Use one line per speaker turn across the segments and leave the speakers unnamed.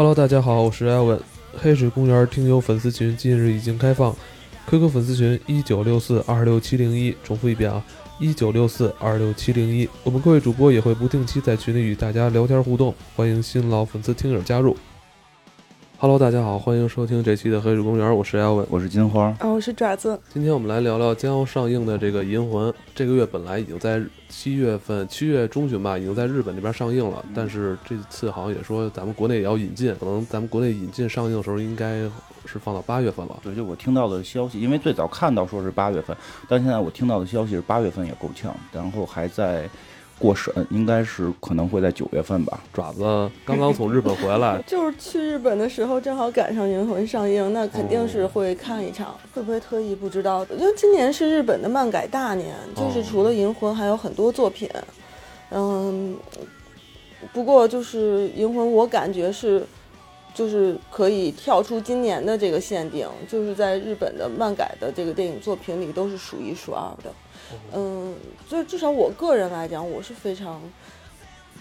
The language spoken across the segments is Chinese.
Hello，大家好，我是艾文。黑水公园听友粉丝群近日已经开放，QQ 粉丝群一九六四二六七零一，重复一遍啊，一九六四二六七零一。我们各位主播也会不定期在群里与大家聊天互动，欢迎新老粉丝听友加入。Hello，大家好，欢迎收听这期的黑水公园，我是艾文，
我是金花，
啊，我是爪子。
今天我们来聊聊将要上映的这个《银魂》。这个月本来已经在七月份、七月中旬吧，已经在日本这边上映了，但是这次好像也说咱们国内也要引进，可能咱们国内引进上映的时候应该是放到八月份了。
对，就我听到的消息，因为最早看到说是八月份，但现在我听到的消息是八月份也够呛，然后还在。过审应该是可能会在九月份吧。
爪子刚刚从日本回来，
就是去日本的时候正好赶上《银魂》上映，那肯定是会看一场。会不会特意不知道？因为今年是日本的漫改大年，就是除了《银魂》还有很多作品。嗯，不过就是《银魂》，我感觉是就是可以跳出今年的这个限定，就是在日本的漫改的这个电影作品里都是数一数二的。嗯，就至少我个人来讲，我是非常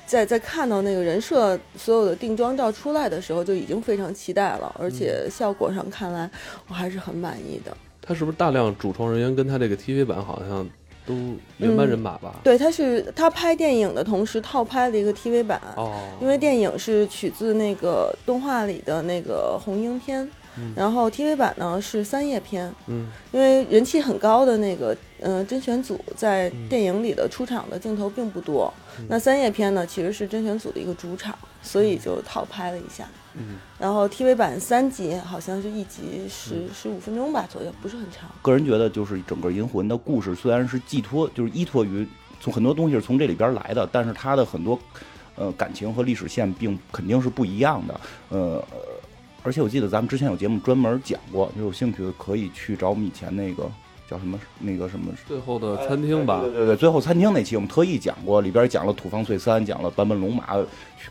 在在看到那个人设所有的定妆照出来的时候，就已经非常期待了，而且效果上看来我还是很满意的。
他是不是大量主创人员跟他这个 TV 版好像都原班人马吧？
对，他是他拍电影的同时套拍了一个 TV 版，
哦，
因为电影是取自那个动画里的那个红樱篇。然后 TV 版呢是三叶片，
嗯，
因为人气很高的那个，嗯，甄选组在电影里的出场的镜头并不多，那三叶片呢其实是甄选组的一个主场，所以就套拍了一下，
嗯，
然后 TV 版三集好像是一集十十五分钟吧左右，不是很长。
个人觉得就是整个银魂的故事虽然是寄托，就是依托于从很多东西是从这里边来的，但是它的很多，呃，感情和历史线并肯定是不一样的，呃。而且我记得咱们之前有节目专门讲过，有兴趣的可以去找我们以前那个叫什么那个什么
最后的餐厅吧。
对对对，最后餐厅那期我们特意讲过，里边讲了土方岁三，讲了坂本龙马，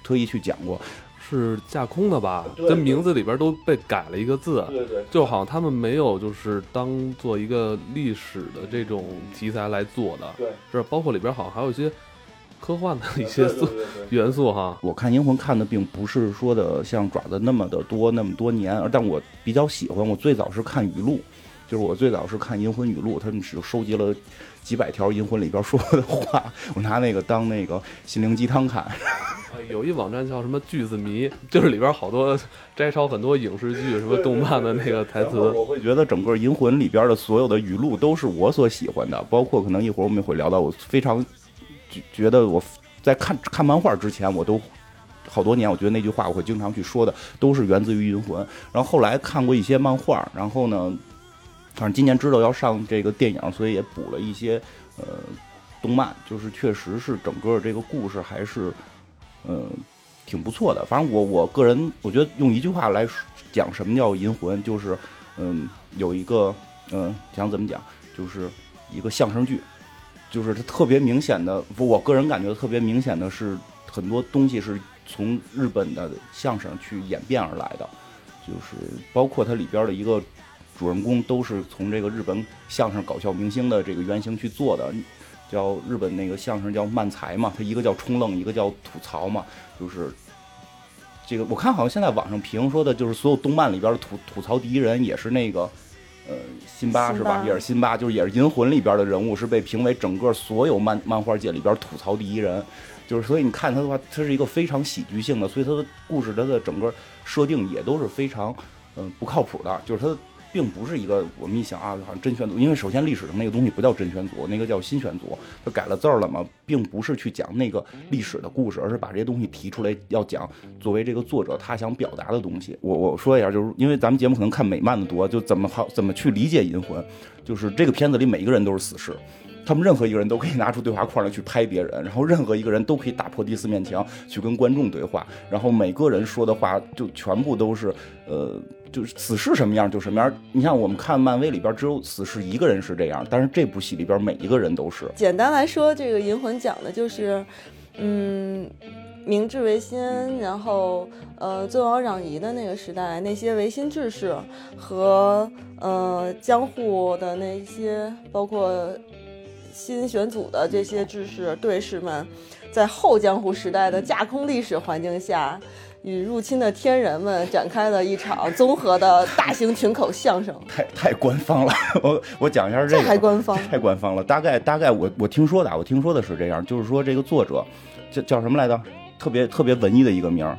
特意去讲过，
是架空的吧？跟名字里边都被改了一个字，
对对，
就好像他们没有就是当做一个历史的这种题材来做的，
对，
是包括里边好像还有一些。科幻的一些素元素哈，
我看《银魂》看的并不是说的像爪子那么的多那么多年，但我比较喜欢。我最早是看语录，就是我最早是看《银魂》语录，他们只收集了几百条《银魂》里边说的话，我拿那个当那个心灵鸡汤看。
有一网站叫什么句子迷，就是里边好多摘抄很多影视剧、什么动漫的那个台词。
我会觉得整个《银魂》里边的所有的语录都是我所喜欢的，包括可能一会儿我们也会聊到我非常。觉得我在看看漫画之前，我都好多年，我觉得那句话我会经常去说的，都是源自于《银魂》。然后后来看过一些漫画，然后呢，反正今年知道要上这个电影，所以也补了一些呃动漫，就是确实是整个这个故事还是嗯挺不错的。反正我我个人我觉得用一句话来讲什么叫《银魂》，就是嗯有一个嗯想怎么讲，就是一个相声剧。就是它特别明显的，不我个人感觉特别明显的是，很多东西是从日本的相声去演变而来的，就是包括它里边的一个主人公都是从这个日本相声搞笑明星的这个原型去做的，叫日本那个相声叫漫才嘛，它一个叫冲愣，一个叫吐槽嘛，就是这个我看好像现在网上评说的就是所有动漫里边的吐吐槽第一人也是那个。呃，辛巴是吧？也是辛巴，就是也是《银魂》里边的人物，是被评为整个所有漫漫画界里边吐槽第一人。就是所以你看他的话，他是一个非常喜剧性的，所以他的故事他的整个设定也都是非常嗯不靠谱的，就是他。并不是一个我们一想啊，好像真选组，因为首先历史上那个东西不叫真选组，那个叫新选组，他改了字儿了嘛，并不是去讲那个历史的故事，而是把这些东西提出来要讲，作为这个作者他想表达的东西。我我说一下，就是因为咱们节目可能看美漫的多，就怎么好怎么去理解银魂，就是这个片子里每一个人都是死士。他们任何一个人都可以拿出对话框来去拍别人，然后任何一个人都可以打破第四面墙去跟观众对话，然后每个人说的话就全部都是，呃，就是死侍什么样就什么样。你像我们看漫威里边只有死侍一个人是这样，但是这部戏里边每一个人都是。
简单来说，这个银魂讲的就是，嗯，明治维新，然后呃尊王攘夷的那个时代，那些维新志士和呃江户的那些包括。新选组的这些志士、队士们，在后江湖时代的架空历史环境下，与入侵的天人们展开了一场综合的大型群口相声。
太 太官方了，我我讲一下这个，
这还官方
太官方了。大概大概我我听说的啊，我听说的是这样，就是说这个作者叫叫什么来着？特别特别文艺的一个名儿，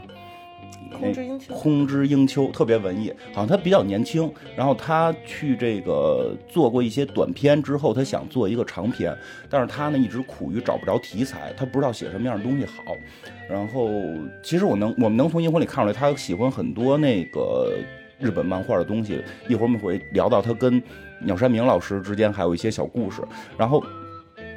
空之英秋，
空之英秋，特别文艺，好像他比较年轻。然后他去这个做过一些短片之后，他想做一个长篇，但是他呢一直苦于找不着题材，他不知道写什么样的东西好。然后其实我能我们能从英魂里看出来，他喜欢很多那个日本漫画的东西。一会儿我们会聊到他跟鸟山明老师之间还有一些小故事。然后。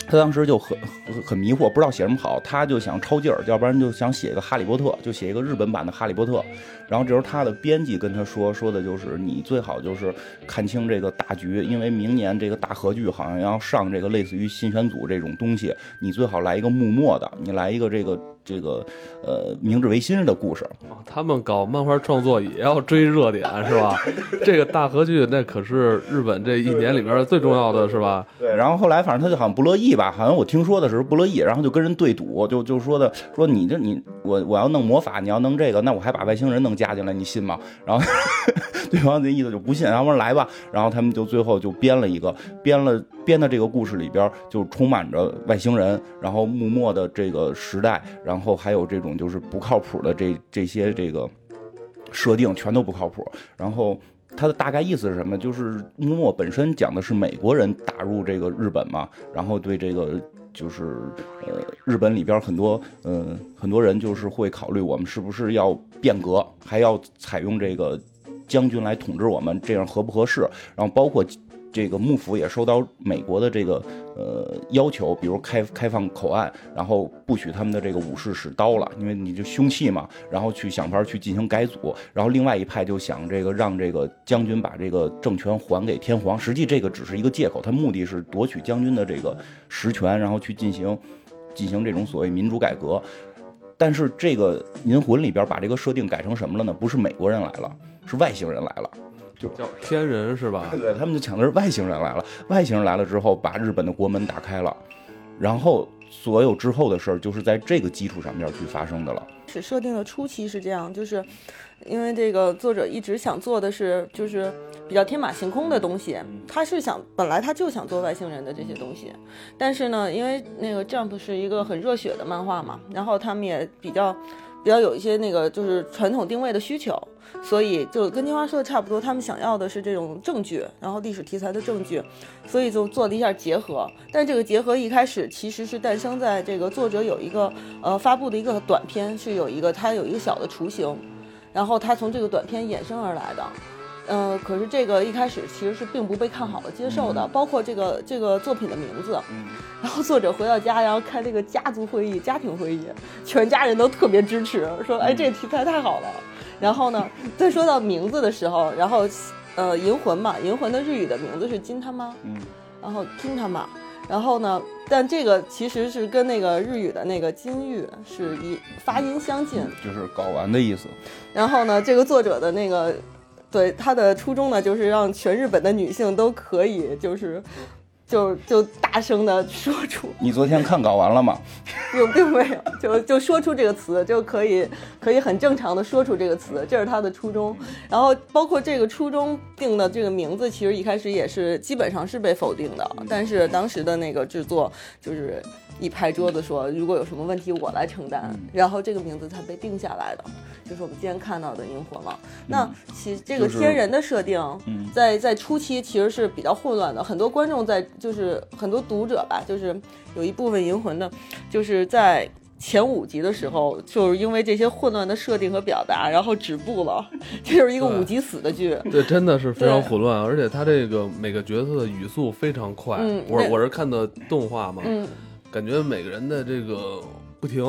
他当时就很很迷惑，不知道写什么好，他就想抄劲儿，要不然就想写一个哈利波特，就写一个日本版的哈利波特。然后这时候他的编辑跟他说，说的就是你最好就是看清这个大局，因为明年这个大合剧好像要上这个类似于新选组这种东西，你最好来一个幕末的，你来一个这个。这个呃，明治维新的故事，
他们搞漫画创作也要追热点 是吧？这个大合剧那可是日本这一年里边最重要的是吧？
对，然后后来反正他就好像不乐意吧，好像我听说的时候不乐意，然后就跟人对赌，就就说的说你这你我我要弄魔法，你要弄这个，那我还把外星人能加进来，你信吗？然后 对方的意思就不信，然后说来吧，然后他们就最后就编了一个，编了编的这个故事里边就充满着外星人，然后幕末的这个时代，然后还有这种就是不靠谱的这这些这个设定全都不靠谱。然后它的大概意思是什么？就是幕末本身讲的是美国人打入这个日本嘛，然后对这个就是呃日本里边很多嗯很多人就是会考虑我们是不是要变革，还要采用这个将军来统治我们，这样合不合适？然后包括。这个幕府也收到美国的这个呃要求，比如开开放口岸，然后不许他们的这个武士使刀了，因为你就凶器嘛。然后去想法去进行改组，然后另外一派就想这个让这个将军把这个政权还给天皇。实际这个只是一个借口，他目的是夺取将军的这个实权，然后去进行进行这种所谓民主改革。但是这个银魂里边把这个设定改成什么了呢？不是美国人来了，是外星人来了。就
叫天人是吧？
对，他们就抢的是外星人来了。外星人来了之后，把日本的国门打开了，然后所有之后的事儿就是在这个基础上面去发生的了。
是设定的初期是这样，就是因为这个作者一直想做的是就是比较天马行空的东西，他是想本来他就想做外星人的这些东西，但是呢，因为那个 Jump 是一个很热血的漫画嘛，然后他们也比较比较有一些那个就是传统定位的需求。所以就跟金花说的差不多，他们想要的是这种证据，然后历史题材的证据，所以就做了一下结合。但这个结合一开始其实是诞生在这个作者有一个呃发布的一个短片，是有一个他有一个小的雏形，然后他从这个短片衍生而来的。嗯，可是这个一开始其实是并不被看好的接受的，包括这个这个作品的名字。然后作者回到家，然后开这个家族会议、家庭会议，全家人都特别支持，说哎这个题材太好了。然后呢，再说到名字的时候，然后，呃，银魂嘛，银魂的日语的名字是金他妈，
嗯，
然后金他妈，然后呢，但这个其实是跟那个日语的那个金玉是一发音相近，
就是睾丸的意思。
然后呢，这个作者的那个，对他的初衷呢，就是让全日本的女性都可以就是。就就大声的说出，
你昨天看稿完了吗？
有并没有，就就说出这个词就可以，可以很正常的说出这个词，这是他的初衷。然后包括这个初衷定的这个名字，其实一开始也是基本上是被否定的，但是当时的那个制作就是一拍桌子说，如果有什么问题我来承担，然后这个名字才被定下来的。就是我们今天看到的萤火嘛。那其这个天人的设定，在在初期其实是比较混乱的。很多观众在，就是很多读者吧，就是有一部分银魂的，就是在前五集的时候，就是因为这些混乱的设定和表达，然后止步了。这 就是一个五集死的剧。
对，真的是非常混乱，而且他这个每个角色的语速非常快。嗯我我是看的动画嘛，感觉每个人的这个。不停，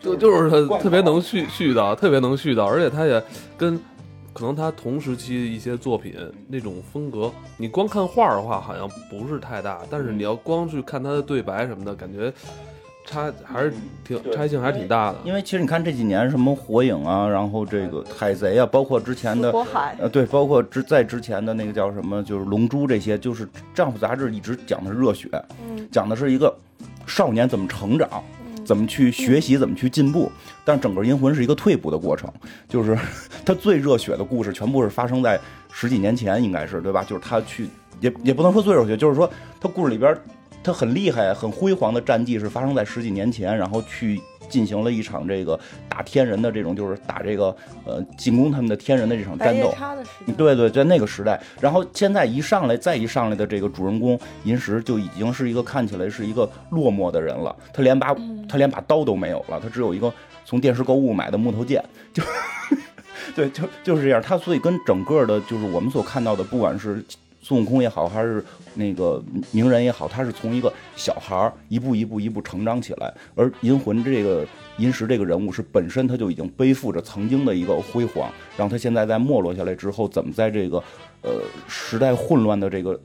就就是他特别能絮絮叨，特别能絮叨，而且他也跟可能他同时期一些作品那种风格，你光看画的话好像不是太大，但是你要光去看他的对白什么的，感觉差还是挺差异性还是挺大的。
因为其实你看这几年什么火影啊，然后这个海贼啊，包括之前的呃对，包括之在之前的那个叫什么，就是龙珠这些，就是丈夫杂志一直讲的是热血，讲的是一个少年怎么成长。怎么去学习，怎么去进步。但整个银魂是一个退步的过程，就是 他最热血的故事全部是发生在十几年前，应该是对吧？就是他去也也不能说最热血，就是说他故事里边他很厉害、很辉煌的战绩是发生在十几年前，然后去。进行了一场这个打天人的这种，就是打这个呃进攻他们的天人的这场战斗。对对，在那个时代，然后现在一上来再一上来的这个主人公银石就已经是一个看起来是一个落寞的人了。他连把他连把刀都没有了，他只有一个从电视购物买的木头剑。就 对，就就是这样。他所以跟整个的，就是我们所看到的，不管是。孙悟空也好，还是那个鸣人也好，他是从一个小孩儿一步一步一步成长起来，而银魂这个银石这个人物是本身他就已经背负着曾经的一个辉煌，让他现在在没落下来之后，怎么在这个呃时代混乱的这个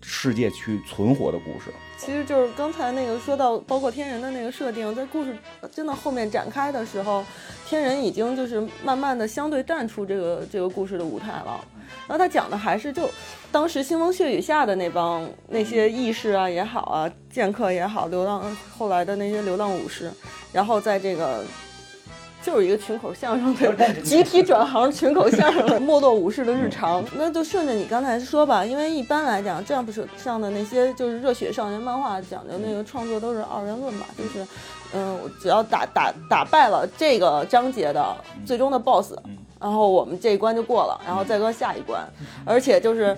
世界去存活的故事。
其实就是刚才那个说到，包括天人的那个设定，在故事真的后面展开的时候，天人已经就是慢慢的相对淡出这个这个故事的舞台了。然后他讲的还是就当时腥风血雨下的那帮那些义士啊也好啊，剑客也好，流浪后来的那些流浪武士，然后在这个。就是一个群口相声的集体转行，群口相声的没落武士的日常。那就顺着你刚才说吧，因为一般来讲，这样不是上的那些就是热血少年漫画讲究那个创作都是二元论嘛，就是，嗯，只要打打打败了这个章节的最终的 BOSS，然后我们这一关就过了，然后再过下一关，而且就是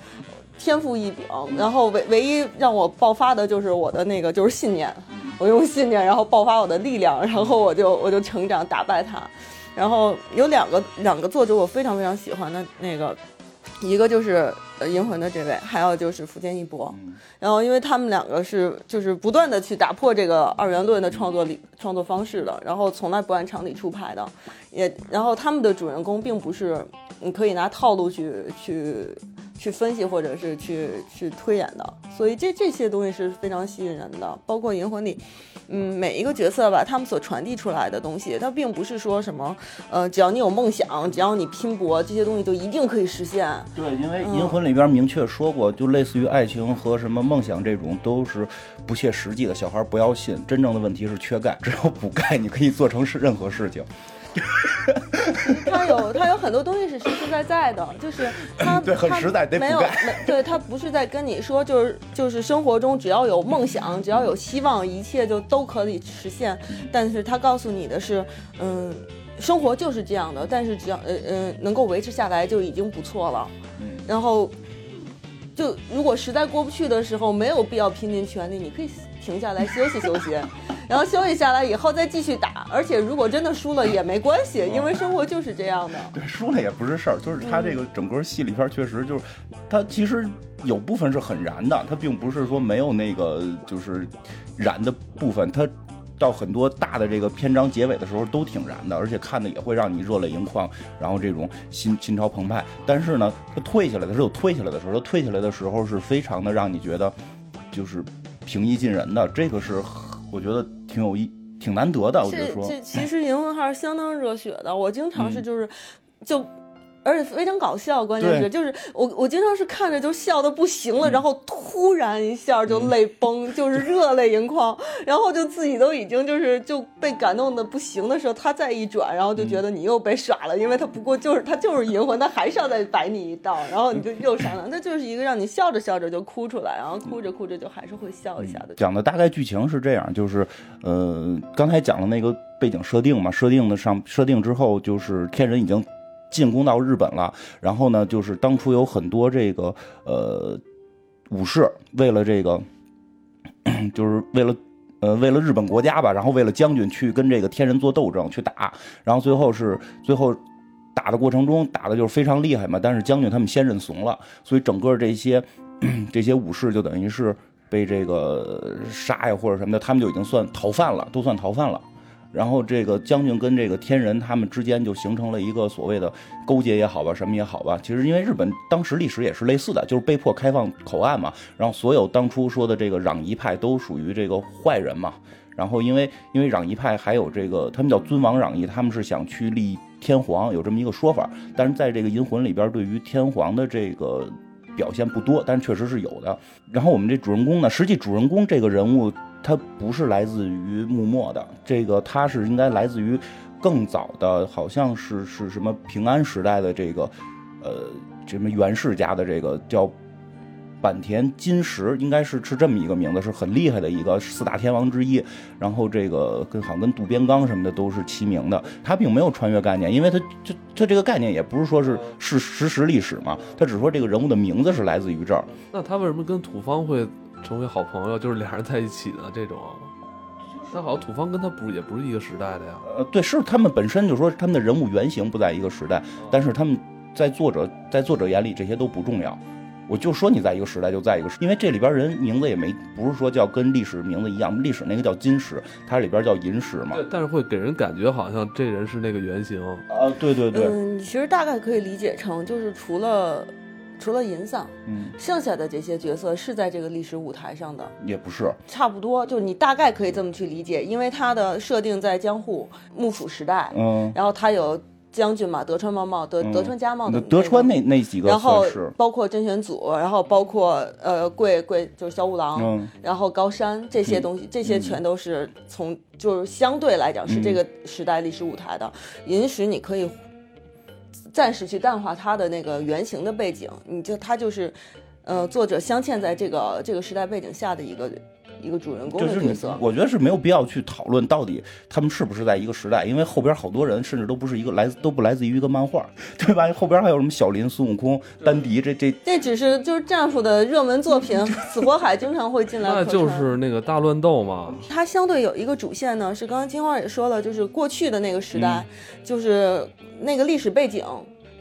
天赋异禀，然后唯唯一让我爆发的就是我的那个就是信念。我用信念，然后爆发我的力量，然后我就我就成长，打败他。然后有两个两个作者我非常非常喜欢的那个，一个就是呃银魂的这位，还有就是福建一博。然后因为他们两个是就是不断的去打破这个二元论的创作理创作方式的，然后从来不按常理出牌的，也然后他们的主人公并不是你可以拿套路去去。去分析或者是去去推演的，所以这这些东西是非常吸引人的。包括《银魂》里，嗯，每一个角色吧，他们所传递出来的东西，它并不是说什么，呃，只要你有梦想，只要你拼搏，这些东西就一定可以实现。
对，因为《银魂》里边明确说过，就类似于爱情和什么梦想这种都是不切实际的，小孩不要信。真正的问题是缺钙，只要补钙，你可以做成是任何事情。
他有他有很多东西是实实在在的，就是他
对很实在，
没有没对他不是在跟你说，就是就是生活中只要有梦想，只要有希望，一切就都可以实现。但是他告诉你的是，嗯，生活就是这样的，但是只要呃呃能够维持下来就已经不错了。然后就如果实在过不去的时候，没有必要拼尽全力，你可以停下来休息休息。然后休息下来以后再继续打，而且如果真的输了也没关系，因为生活就是这样的。
对，输了也不是事儿，就是他这个整个戏里边确实就是，他其实有部分是很燃的，他并不是说没有那个就是燃的部分，他到很多大的这个篇章结尾的时候都挺燃的，而且看的也会让你热泪盈眶，然后这种心心潮澎湃。但是呢，他退下来的时候有退下来的时候，他退下来的时候是非常的让你觉得就是平易近人的，这个是我觉得。挺有意，挺难得的。我觉得说，
这其实银魂还是相当热血的。我经常是就是，就。而且非常搞笑，关键是就是我我经常是看着就笑的不行了，然后突然一下就泪崩，就是热泪盈眶，然后就自己都已经就是就被感动的不行的时候，他再一转，然后就觉得你又被耍了，因为他不过就是他就是银魂，他还是要再摆你一道，然后你就又上了，那就是一个让你笑着笑着就哭出来，然后哭着哭着就还是会笑一下的。
讲的大概剧情是这样，就是呃刚才讲的那个背景设定嘛，设定的上设定之后就是天人已经。进攻到日本了，然后呢，就是当初有很多这个呃武士为了这个，就是为了呃为了日本国家吧，然后为了将军去跟这个天人做斗争去打，然后最后是最后打的过程中打的就是非常厉害嘛，但是将军他们先认怂了，所以整个这些这些武士就等于是被这个杀呀或者什么的，他们就已经算逃犯了，都算逃犯了。然后这个将军跟这个天人他们之间就形成了一个所谓的勾结也好吧，什么也好吧。其实因为日本当时历史也是类似的，就是被迫开放口岸嘛。然后所有当初说的这个攘夷派都属于这个坏人嘛。然后因为因为攘夷派还有这个他们叫尊王攘夷，他们是想去立天皇，有这么一个说法。但是在这个银魂里边，对于天皇的这个表现不多，但是确实是有的。然后我们这主人公呢，实际主人公这个人物。它不是来自于幕末的，这个它是应该来自于更早的，好像是是什么平安时代的这个，呃，什么袁氏家的这个叫坂田金石，应该是是这么一个名字，是很厉害的一个四大天王之一。然后这个跟好像跟渡边刚什么的都是齐名的。他并没有穿越概念，因为他就他这个概念也不是说是 是实时历史嘛，他只说这个人物的名字是来自于这儿。
那他为什么跟土方会？成为好朋友就是俩人在一起的这种，那好像土方跟他不也不是一个时代的呀？
呃，对，是他们本身就说他们的人物原型不在一个时代，但是他们在作者在作者眼里这些都不重要。我就说你在一个时代就在一个时，因为这里边人名字也没不是说叫跟历史名字一样，历史那个叫金史，它里边叫银史嘛。
对，但是会给人感觉好像这人是那个原型。
啊，对对对。
嗯，其实大概可以理解成就是除了。除了银丧，
嗯，
剩下的这些角色是在这个历史舞台上的，
也不是，
差不多，就是你大概可以这么去理解，因为它的设定在江户幕府时代，
嗯，
然后他有将军嘛，德川茂茂，德德川家茂的，
德川那那几个，
然后包括甄选组，然后包括呃贵贵就是小五郎，然后高山这些东西，这些全都是从就是相对来讲是这个时代历史舞台的。银石，你可以。暂时去淡化他的那个原型的背景，你就他就是，呃，作者镶嵌在这个这个时代背景下的一个一个主人公的角色。
我觉得是没有必要去讨论到底他们是不是在一个时代，因为后边好多人甚至都不是一个来自都不来自于一个漫画，对吧？后边还有什么小林、孙悟空、丹迪，这这
这只是就是战斧的热门作品，死火海经常会进来。
那就是那个大乱斗嘛。
它相对有一个主线呢，是刚刚金花也说了，就是过去的那个时代，就是。那个历史背景，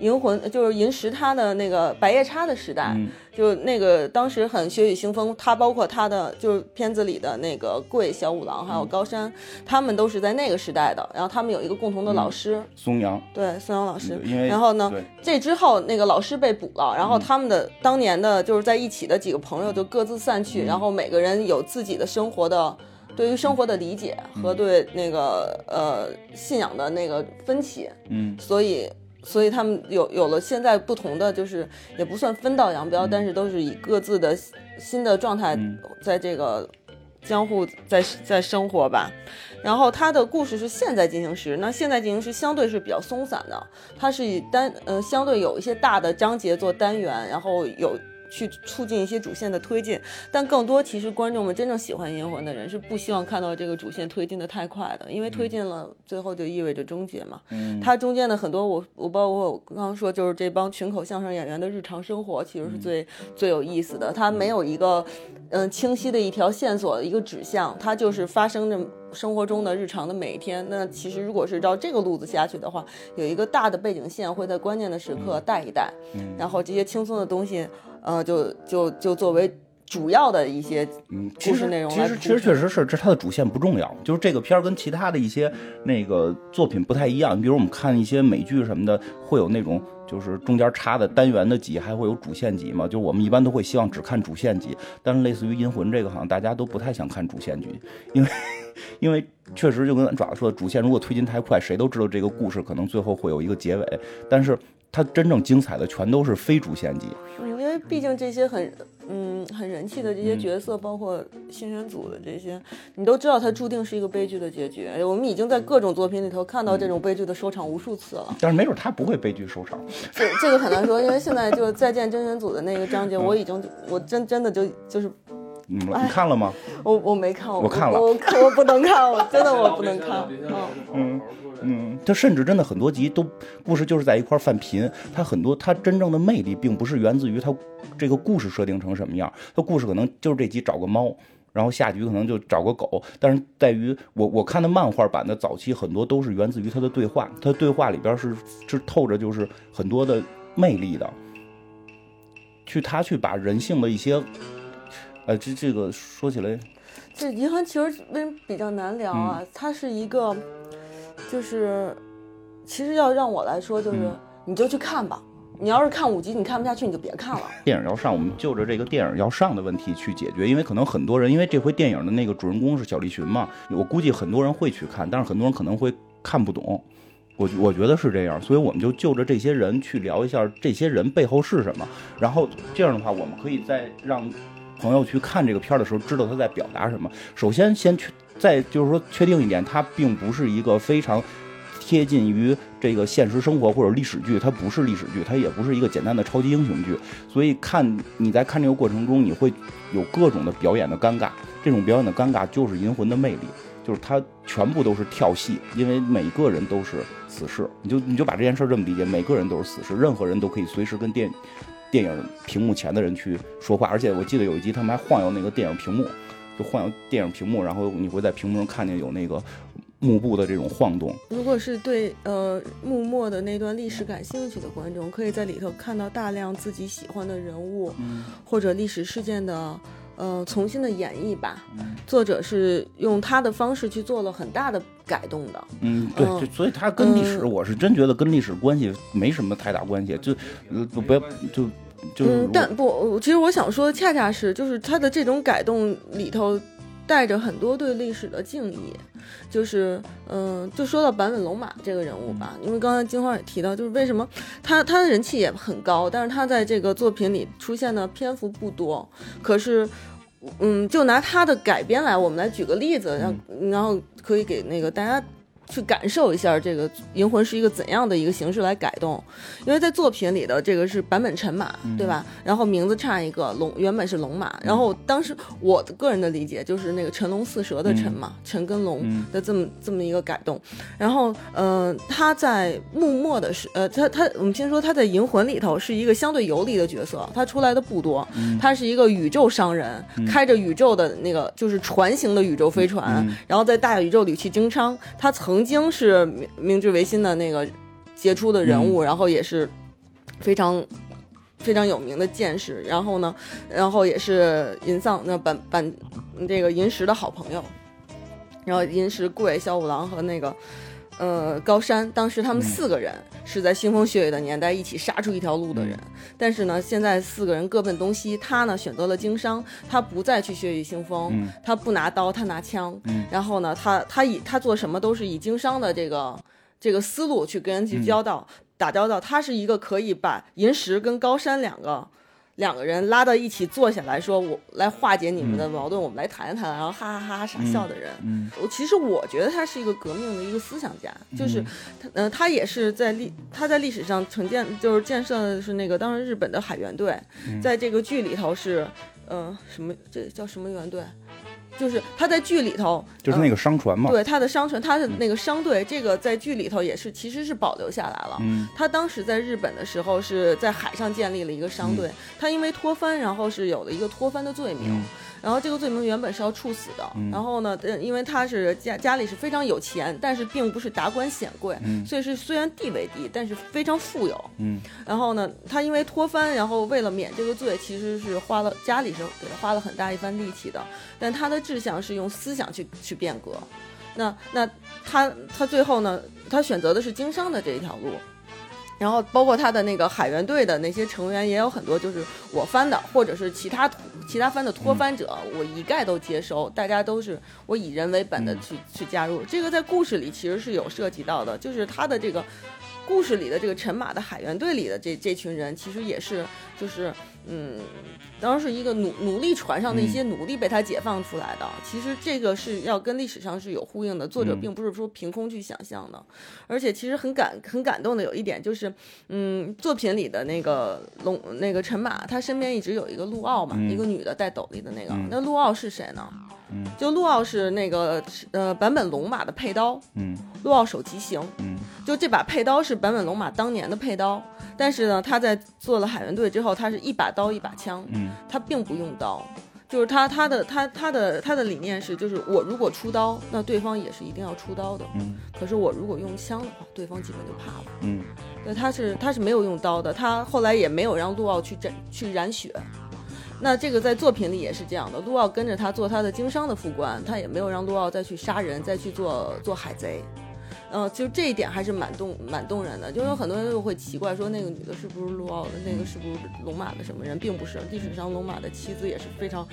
银魂就是银石他的那个白夜叉的时代，就那个当时很血雨腥风。他包括他的就是片子里的那个桂小五郎还有高山，他们都是在那个时代的。然后他们有一个共同的老师
松阳，
对松阳老师。
因为
然后呢，这之后那个老师被捕了，然后他们的当年的就是在一起的几个朋友就各自散去，然后每个人有自己的生活的。对于生活的理解和对那个呃信仰的那个分歧，
嗯，
所以所以他们有有了现在不同的，就是也不算分道扬镳，但是都是以各自的新的状态在这个江户在在生活吧。然后他的故事是现在进行时，那现在进行时相对是比较松散的，它是以单呃相对有一些大的章节做单元，然后有。去促进一些主线的推进，但更多其实观众们真正喜欢银魂的人是不希望看到这个主线推进的太快的，因为推进了最后就意味着终结嘛。
嗯，
它中间的很多我我包括我刚刚说就是这帮群口相声演员的日常生活其实是最最有意思的，它没有一个嗯清晰的一条线索一个指向，它就是发生着生活中的日常的每一天。那其实如果是照这个路子下去的话，有一个大的背景线会在关键的时刻带一带，然后这些轻松的东西。呃，就就就作为主要的一些嗯故事内容
其实其实确实是，这它的主线不重要。就是这个片儿跟其他的一些那个作品不太一样。你比如我们看一些美剧什么的，会有那种就是中间插的单元的集，还会有主线集嘛。就我们一般都会希望只看主线集。但是类似于《银魂》这个，好像大家都不太想看主线集，因为因为确实就跟爪子说的，主线如果推进太快，谁都知道这个故事可能最后会有一个结尾。但是它真正精彩的全都是非主线集。
因为毕竟这些很嗯很人气的这些角色，包括新人组的这些，你都知道他注定是一个悲剧的结局。我们已经在各种作品里头看到这种悲剧的收场无数次了。
但是没准他不会悲剧收场。
这这个很难说，因为现在就再见真人组的那个章节，我已经我真真的就就是，
你看了吗？
我我没看，我
看了，
我我不能看，我真的我不能看。
嗯。嗯，他甚至真的很多集都故事就是在一块犯贫，他很多他真正的魅力并不是源自于他这个故事设定成什么样，他故事可能就是这集找个猫，然后下局可能就找个狗，但是在于我我看的漫画版的早期很多都是源自于他的对话，他对话里边是是透着就是很多的魅力的，去他去把人性的一些，呃这这个说起来，
这银行其实为什么比较难聊啊？它是一个。就是，其实要让我来说，就是你就去看吧。你要是看五集你看不下去，你就别看了。
电影要上，我们就着这个电影要上的问题去解决。因为可能很多人，因为这回电影的那个主人公是小栗旬嘛，我估计很多人会去看，但是很多人可能会看不懂。我我觉得是这样，所以我们就就着这些人去聊一下，这些人背后是什么。然后这样的话，我们可以再让朋友去看这个片儿的时候，知道他在表达什么。首先，先确再就是说确定一点，它并不是一个非常贴近于这个现实生活或者历史剧，它不是历史剧，它也不是一个简单的超级英雄剧。所以看你在看这个过程中，你会有各种的表演的尴尬，这种表演的尴尬就是《银魂》的魅力，就是它全部都是跳戏，因为每个人都是死士，你就你就把这件事这么理解，每个人都是死士，任何人都可以随时跟电电影屏幕前的人去说话，而且我记得有一集他们还晃悠那个电影屏幕，就晃电影屏幕，然后你会在屏幕上看见有那个幕布的这种晃动。
如果是对呃幕末的那段历史感兴趣的观众，可以在里头看到大量自己喜欢的人物，或者历史事件的呃重新的演绎吧。作者是用他的方式去做了很大的改动的。
嗯，对，所以他跟历史，
嗯
我是真觉得跟历史关系没什么太大关系，就呃不不要就就是
嗯，但不，其实我想说的恰恰是，就是他的这种改动里头带着很多对历史的敬意。就是，嗯、就说到坂本龙马这个人物吧，因为刚才金花也提到，就是为什么他他的人气也很高，但是他在这个作品里出现的篇幅不多，可是。嗯，就拿他的改编来，我们来举个例子，然后然后可以给那个大家去感受一下这个《银魂》是一个怎样的一个形式来改动。因为在作品里的这个是版本陈马，对吧？然后名字差一个龙，原本是龙马。然后当时我的个人的理解就是那个辰龙四蛇的辰嘛，辰跟龙的这么这么一个改动。然后，呃，他在幕末的时，呃，他他我们先说他在《银魂》里头是一个相对游离的角色，他出来的不多。他是一个宇宙商人，开着宇宙的那个就是船型的宇宙飞船，然后在大宇宙里去经商。他曾经是明明治维新的那个杰出的人物，然后也是非常非常有名的剑士。然后呢，然后也是银丧那板板这个银石的好朋友。然后银石贵、小五郎和那个呃高山，当时他们四个人是在腥风血雨的年代一起杀出一条路的人。但是呢，现在四个人各奔东西，他呢选择了经商，他不再去血雨腥风，他不拿刀，他拿枪。然后呢，他他以他做什么都是以经商的这个这个思路去跟人去交道、打交道。他是一个可以把银石跟高山两个。两个人拉到一起坐下来说：“我来化解你们的矛盾，我们来谈一谈。”然后哈哈哈哈傻笑的人，我其实我觉得他是一个革命的一个思想家，就是他，呃，他也是在历他在历史上承建，就是建设的是那个当时日本的海援队，在这个剧里头是，呃，什么这叫什么援队？就是他在剧里头
就是那个商船嘛，
对他的商船，他的那个商队，这个在剧里头也是其实是保留下来了。
嗯
他当时在日本的时候是在海上建立了一个商队，他因为脱藩，然后是有了一个脱藩的罪名。
嗯
然后这个罪名原本是要处死的，
嗯
然后呢，呃因为他是家家里是非常有钱，但是并不是达官显贵，
嗯
所以是虽然地位低，但是非常富有。
嗯
然后呢，他因为脱藩，然后为了免这个罪，其实是花了家里是给他花了很大一番力气的，但他的志向是用思想去去变革。那那他他最后呢，他选择的是经商的这一条路。然后包括他的那个海员队的那些成员也有很多，就是我翻的，或者是其他其他翻的脱翻者，我一概都接收，大家都是我以人为本的去、去加入。这个在故事里其实是有涉及到的，就是他的这个故事里的这个陈马的海员队里的这这群人，其实也是就是嗯，当时是一个奴奴隶船上的一些奴隶被他解放出来的。其实这个是要跟历史上是有呼应的，作者
嗯
并不是说凭空去想象的。而且其实很感很感动的有一点就是，嗯，作品里的那个龙那个陈马，他身边一直有一个陆奥嘛，
嗯
一个女的戴斗笠的那个。
嗯
那陆奥是谁呢？
嗯
就陆奥是那个呃版本龙马的配刀，
嗯
陆奥手极行。
嗯
就这把配刀是版本龙马当年的配刀，但是呢，他在做了海员队之后，他是一把刀一把枪，
嗯
他并不用刀。就是他他的他他的他的理念是，就是我如果出刀，那对方也是一定要出刀的。
嗯
可是我如果用枪的话，对方基本就怕了。
嗯
对，他是他是没有用刀的，他后来也没有让陆奥去斩去染血。那这个在作品里也是这样的，陆奥跟着他做他的经商的副官，他也没有让陆奥再去杀人，再去做做海贼。嗯、就这一点还是蛮动蛮动人的。就有很多人就会奇怪说，那个女的是不是陆奥的，那个是不是龙马的什么人，并不是。历史上龙马的妻子也是非常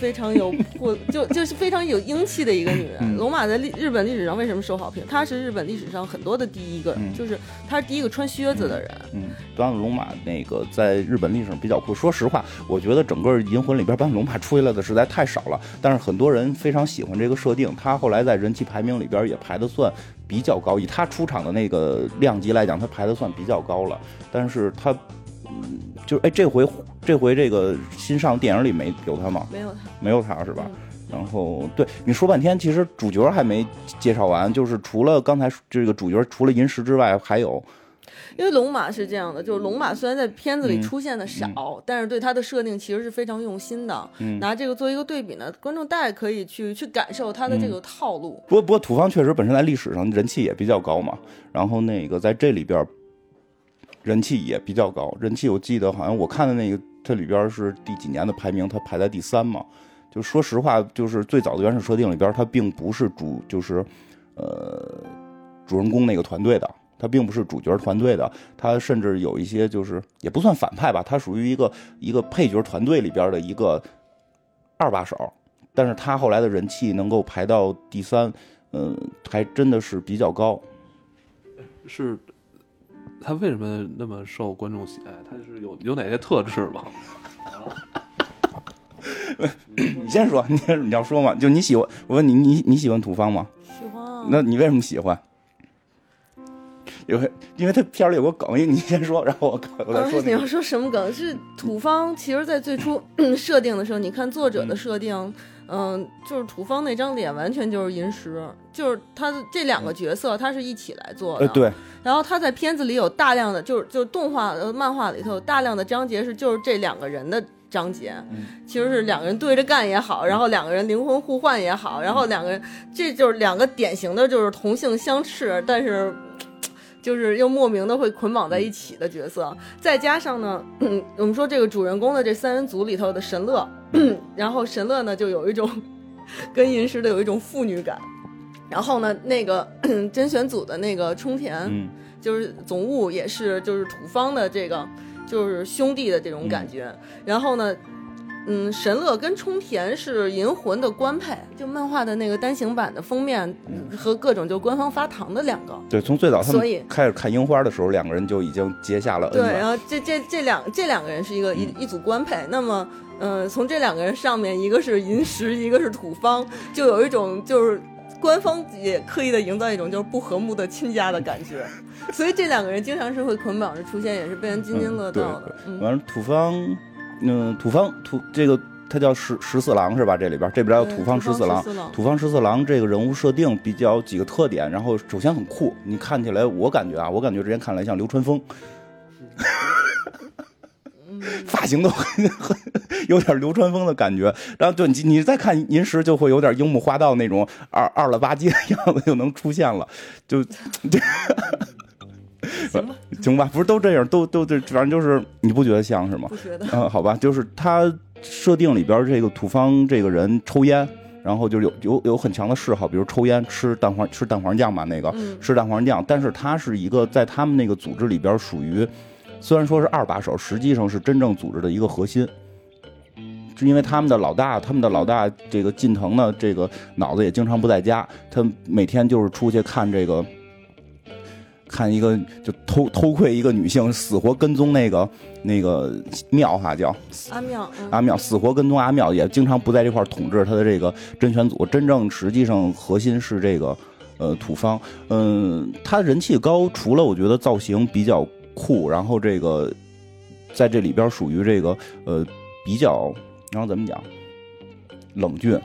非常有 魄，就就是非常有英气的一个女人。
嗯
龙马在历日本历史上为什么受好评？她是日本历史上很多的第一个，
嗯
就是她是第一个穿靴子的人。
嗯，坂本龙马那个在日本历史上比较酷。说实话，我觉得整个银魂里边坂本龙马出来的实在太少了，但是很多人非常喜欢这个设定。他后来在人气排名里边也排的算比较高，以他出场的那个量级来讲，他排的算比较高了。但是他，嗯，就哎这回这回这个新上电影里没有他吗？
没有他，
没有他是吧？
嗯
然后对你说半天，其实主角还没介绍完，就是除了刚才这个主角除了银石之外，还有
因为龙马是这样的，就是龙马虽然在片子里
嗯
出现的少，但是对它的设定其实是非常用心的。
嗯
拿这个做一个对比呢，观众大概可以去去感受它的这个套路。
不过不过土方确实本身在历史上人气也比较高嘛，然后那个在这里边人气也比较高，人气我记得好像我看的那个它里边是第几年的排名，它排在第三嘛。就说实话，就是最早的原始设定里边儿，它并不是主就是呃主人公那个团队的。它并不是主角团队的，他甚至有一些就是也不算反派吧，他属于一个一个配角团队里边的一个二把手，但是他后来的人气能够排到第三，嗯，还真的是比较高。
是他为什么那么受观众喜爱？他是有有哪些特质吗？
你先说，你先你要说嘛？就你喜欢，我问你，你你喜欢土方吗？
喜欢啊，
那你为什么喜欢？因为因为他片儿里有个梗，你先说，然后我我再说那个。
你要说什么梗？是土方，其实在最初 设定的时候，你看作者的设定，嗯、就是土方那张脸完全就是银石，就是他的这两个角色，他是一起来做的。
呃，对，
然后他在片子里有大量的，就是就是动画呃漫画里头有大量的章节是就是这两个人的章节，
嗯
其实是两个人对着干也好，然后两个人灵魂互换也好，然后两个人这就是两个典型的就是同性相斥，但是。就是又莫名的会捆绑在一起的角色，再加上呢，我们说这个主人公的这三人组里头的神乐，然后神乐呢就有一种 跟银石的有一种父女感，然后呢，那个 甄选组的那个冲田，
嗯。
就是总务也是就是土方的这个就是兄弟的这种感觉。然后呢，嗯，神乐跟冲田是银魂的官配，就漫画的那个单行版的封面和各种就官方发糖的两个。
对，从最早他们开始看樱花的时候，两个人就已经结下了恩
对，然后这这这两这两个人是一个一一组官配，那么。嗯，从这两个人上面，一个是银石，一个是土方，就有一种就是官方也刻意的营造一种就是不和睦的亲家的感觉，所以这两个人经常是会捆绑着出现，也是被人津津乐道的。嗯，
完了，土方，嗯，土方土这个他叫十十四郎是吧？这里边这边还有
土方十四郎。
土方十四郎这个人物设定比较几个特点，然后首先很酷，你看起来我感觉啊，我感觉之前看来像流川枫，发型都很很有点流川枫的感觉。然后就你你再看银石，就会有点樱木花道那种二二了吧唧的样子就能出现了，就
行吧，
行吧？不是都这样，都都这，反正就是你不觉得像是吗？
不觉得。
嗯，好吧，就是他设定里边这个土方这个人抽烟，然后就是有有有很强的嗜好，比如抽烟、吃蛋黄吃蛋黄酱嘛，那个
嗯
吃蛋黄酱，但是他是一个在他们那个组织里边属于，虽然说是二把手，实际上是真正组织的一个核心。是因为他们的老大，他们的老大这个近藤呢，这个脑子也经常不在家，他每天就是出去看这个，看一个就偷偷窥一个女性，死活跟踪那个那个庙哈叫，
阿妙，嗯
阿庙死活跟踪阿庙，也经常不在这块儿统治他的这个甄选组。真正实际上核心是这个呃土方，嗯，他人气高，除了我觉得造型比较酷，然后这个在这里边属于这个呃比较，然后怎么讲冷峻。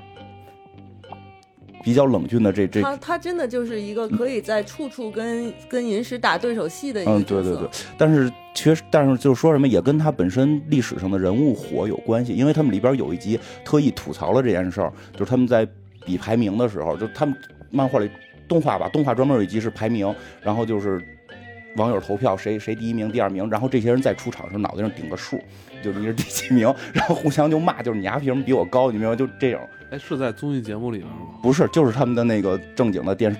比较冷峻的这这
他他真的就是一个可以在处处跟跟银石打对手戏的一个
嗯，
角色。
对对对，但是确实，但是就是说什么，也跟他本身历史上的人物火有关系，因为他们里边有一集特意吐槽了这件事儿，就是他们在比排名的时候，就他们漫画里动画吧，动画专门有一集是排名，然后就是网友投票谁谁第一名、第二名，然后这些人在出场的时候脑袋上顶个数，就你是第几名，然后互相就骂，就是你丫凭什么比我高，你明白吗？就这种。
哎，是在综艺节目里边吗？
不是，就是他们的那个正经的电视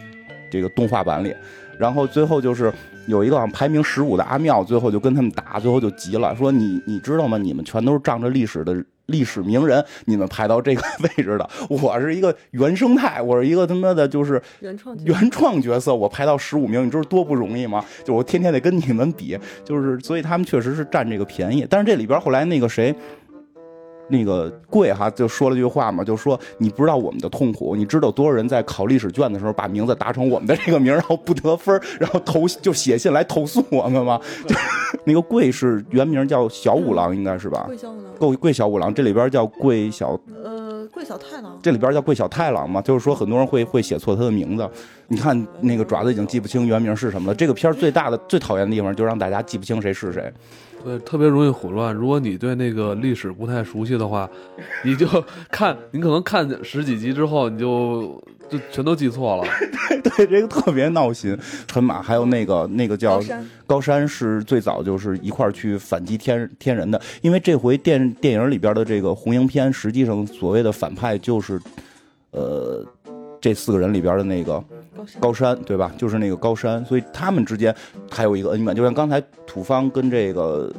这个动画版里。然后最后就是有一个好像排名十五的阿妙，最后就跟他们打，最后就急了，说你你知道吗？你们全都是仗着历史的历史名人，你们排到这个 位置的，我是一个原生态，我是一个他妈的就是
原创
原创角色，我排到十五名，你知道多不容易吗？就我天天得跟你们比，就是所以他们确实是占这个便宜。但是这里边后来那个谁。那个贵哈就说了句话嘛，就说你不知道我们的痛苦，你知道多少人在考历史卷的时候把名字打成我们的这个名，然后不得分，然后投就写信来投诉我们吗？就 那个贵是原名叫小五郎，应该是吧？
贵小五郎。
贵贵小五郎，这里边叫贵小
呃贵小太郎。
这里边叫贵小太郎嘛，就是说很多人会会写错他的名字。你看那个爪子已经记不清原名是什么了。这个片儿最大的最讨厌的地方就让大家记不清谁是谁。
对，特别容易混乱。如果你对那个历史不太熟悉的话，你就 看，你可能看十几集之后，你就就全都记错了。
对对，这个特别闹心。陈马还有那个那个叫
高山，
高山是最早就是一块儿去反击天天人的，因为这回电电影里边的这个红缨篇，实际上所谓的反派就是，呃，这四个人里边的那个
高山。
对吧？就是那个高山，所以他们之间还有一个恩怨，就像刚才土方跟这个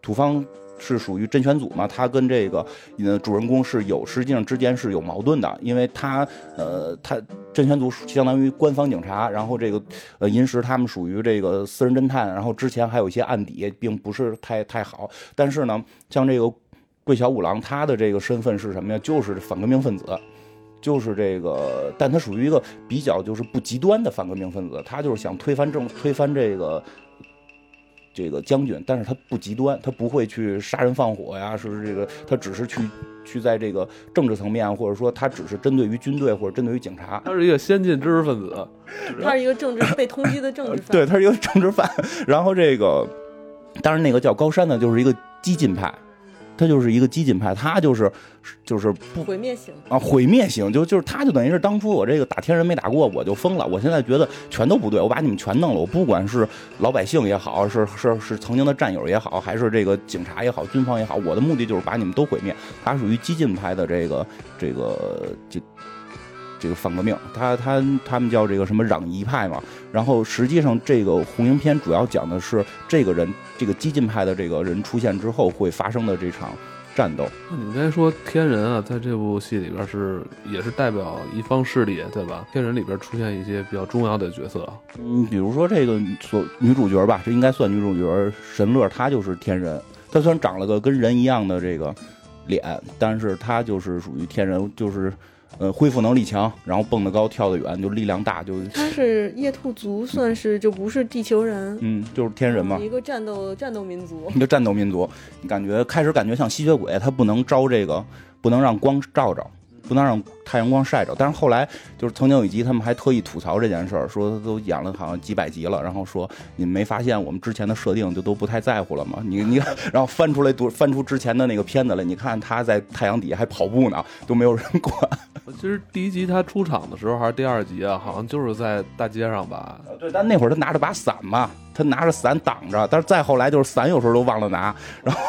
土方是属于真选组嘛，他跟这个呃主人公是有实际上之间是有矛盾的，因为他呃他真选组相当于官方警察，然后这个呃银石他们属于这个私人侦探，然后之前还有一些案底，并不是太太好，但是呢，像这个桂小五郎，他的这个身份是什么呀？就是反革命分子。就是这个，但他属于一个比较就是不极端的反革命分子，他就是想推翻政，推翻这个这个将军，但是他不极端，他不会去杀人放火呀，是这个，他只是去去在这个政治层面，或者说他只是针对于军队或者针对于警察，
他是一个先进知识分子，
他是一个政治被通缉的政治犯。
对，他是一个政治犯。然后这个，当然那个叫高山呢，就是一个激进派，他就是一个激进派，他就是就是不
毁灭型。
啊，毁灭型就就是他，就等于是当初我这个打天人没打过，我就疯了。我现在觉得全都不对，我把你们全弄了。我不管是老百姓也好，是是是曾经的战友也好，还是这个警察也好，军方也好，我的目的就是把你们都毁灭。他属于激进派的这个这个这这个反革命，他他他们叫这个什么攘夷派嘛。然后实际上这个红缨篇主要讲的是这个人这个激进派的这个人出现之后会发生的这场战斗。
那你们刚才说天人啊，在这部戏里边是也是代表一方势力，对吧？天人里边出现一些比较重要的角色，
嗯，比如说这个所女主角吧，这应该算女主角神乐，她就是天人。她虽然长了个跟人一样的这个脸，但是她就是属于天人，就是呃恢复能力强，然后蹦得高，跳得远，就力量大，就
他是夜兔族，算是就不是地球人，
嗯就是天人嘛。
一个战斗战斗民族。
一个战斗民族，你感觉开始感觉像吸血鬼，它不能招这个，不能让光照着，不能让太阳光晒着。但是后来就是曾经有一集，他们还特意吐槽这件事儿，说都演了好像几百集了，然后说你们没发现我们之前的设定就都不太在乎了吗？你你，然后翻出来读翻出之前的那个片子来，你看他在太阳底下还跑步呢，都没有人管。
其实第一集他出场的时候还是第二集啊，好像就是在大街上吧。
对，但那会儿他拿着把伞嘛，他拿着伞挡着，但是再后来就是伞有时候都忘了拿，然后。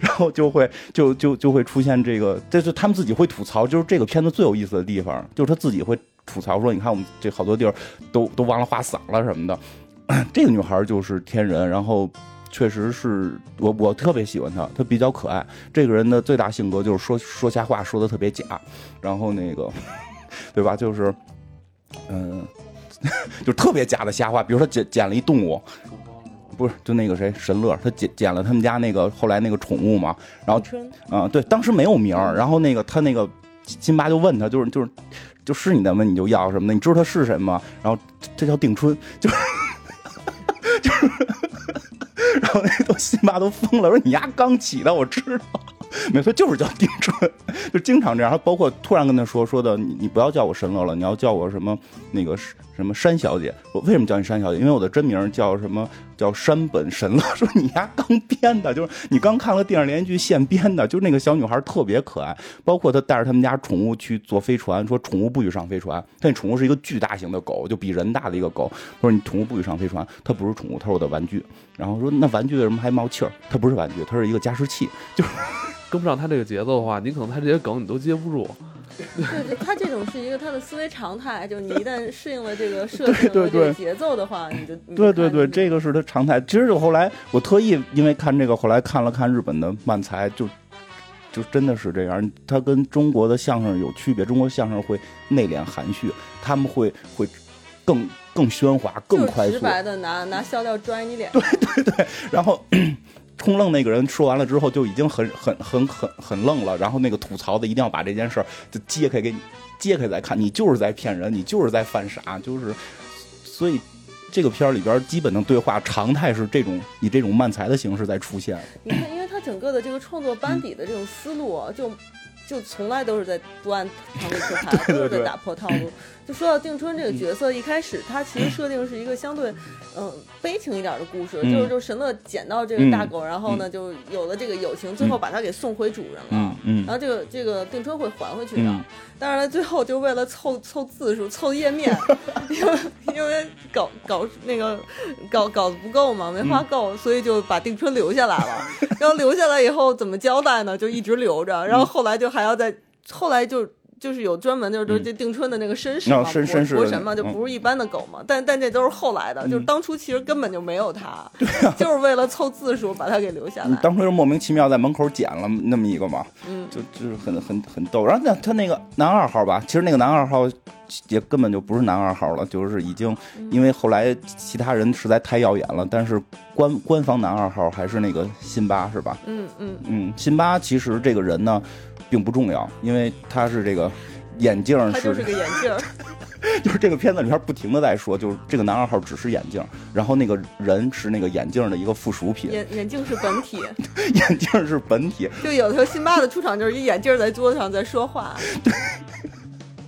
然后就会就就就会出现这个，这就他们自己会吐槽，就是这个片子最有意思的地方，就是他自己会吐槽说，你看我们这好多地儿都都忘了画伞了什么的。这个女孩就是天人，然后确实是我我特别喜欢她，她比较可爱。这个人的最大性格就是说说瞎话，说的特别假，然后那个 对吧？就是嗯，就特别假的瞎话，比如说捡捡了一动物。不是，就那个谁，神乐，他捡捡了他们家那个后来那个宠物嘛，然后，
春
嗯，对，当时没有名儿，然后那个他那个辛巴就问他，就是就是就是你的问你就要什么的，你知道他是谁吗？然后这叫定春，就是就是，然后那都辛巴都疯了，说你丫刚起的，我知道。没错，就是叫定春，就经常这样。包括突然跟他说说的，你你不要叫我神乐了，你要叫我什么那个什么山小姐。我为什么叫你山小姐？因为我的真名叫什么叫山本神乐。说你丫刚编的，就是你刚看了电视连续剧现编的。就是那个小女孩特别可爱，包括她带着他们家宠物去坐飞船，说宠物不许上飞船。她那宠物是一个巨大型的狗，就比人大的一个狗。说你宠物不许上飞船，它不是宠物，它是我的玩具。然后说那玩具为什么还冒气儿？它不是玩具，它是一个加湿器，就是。
跟不上他这个节奏的话，你可能他这些梗你都接不住。
对，他这种是一个他的思维常态，就是你一旦适应了这个设定
对对对
和这个节奏的话，你就你就
对对对，这个是他常态。其实我后来我特意因为看这个，后来看了看日本的漫才，就就真的是这样。他跟中国的相声有区别，中国相声会内敛含蓄，他们会会更更喧哗、更快速。
直白的拿拿笑料拽你脸。
然后冲愣那个人说完了之后，就已经很很很很很愣了。然后那个吐槽的一定要把这件事儿就揭开给你揭开再看，你就是在骗人，你就是在犯傻，就是所以。这个片儿里边基本的对话常态是这种以这种漫才的形式在出现，
你看，因为他整个的这个创作班底的这种思路啊，就就从来都是在不按常规出牌，都是在打破套路。就说到定春这个角色，一开始他其实设定是一个相对嗯悲情一点的故事，
嗯
就是就是神乐捡到这个大狗，然后呢就有了这个友情，最后把它给送回主人了。
嗯嗯
然后这个这个定春会还回去的，
嗯
当然了，最后就为了凑凑字数、凑页面，因为因为稿稿那个稿稿子不够嘛，没
嗯
画够，所以就把定春留下来了。然后留下来以后怎么交代呢？就一直留着，然后后来就还要再后来就。就是有专门就是说这定春的那个绅士嘛，
嗯哦绅绅士的
博神嘛，就
嗯
不是一般的狗嘛。但但这都是后来的，就是当初其实根本就没有它，
啊
就是为了凑字数把它给留下来。
你当初是莫名其妙在门口捡了那么一个嘛，
嗯，
就就是很很很逗。然后那他那个男二号吧，其实那个男二号也根本就不是男二号了，就是已经因为后来其他人实在太耀眼了，但是官官方男二号还是那个辛巴是吧？
嗯嗯，
嗯，辛巴其实这个人呢并不重要，因为他是这个眼镜
他就是个眼镜。
就是这个片子里边不停的在说，就是这个男二号只是眼镜，然后那个人是那个眼镜的一个附属品，
眼眼镜是本体，
眼镜是本体，
就有的时候辛巴的出场就是一眼镜在桌子上在说话，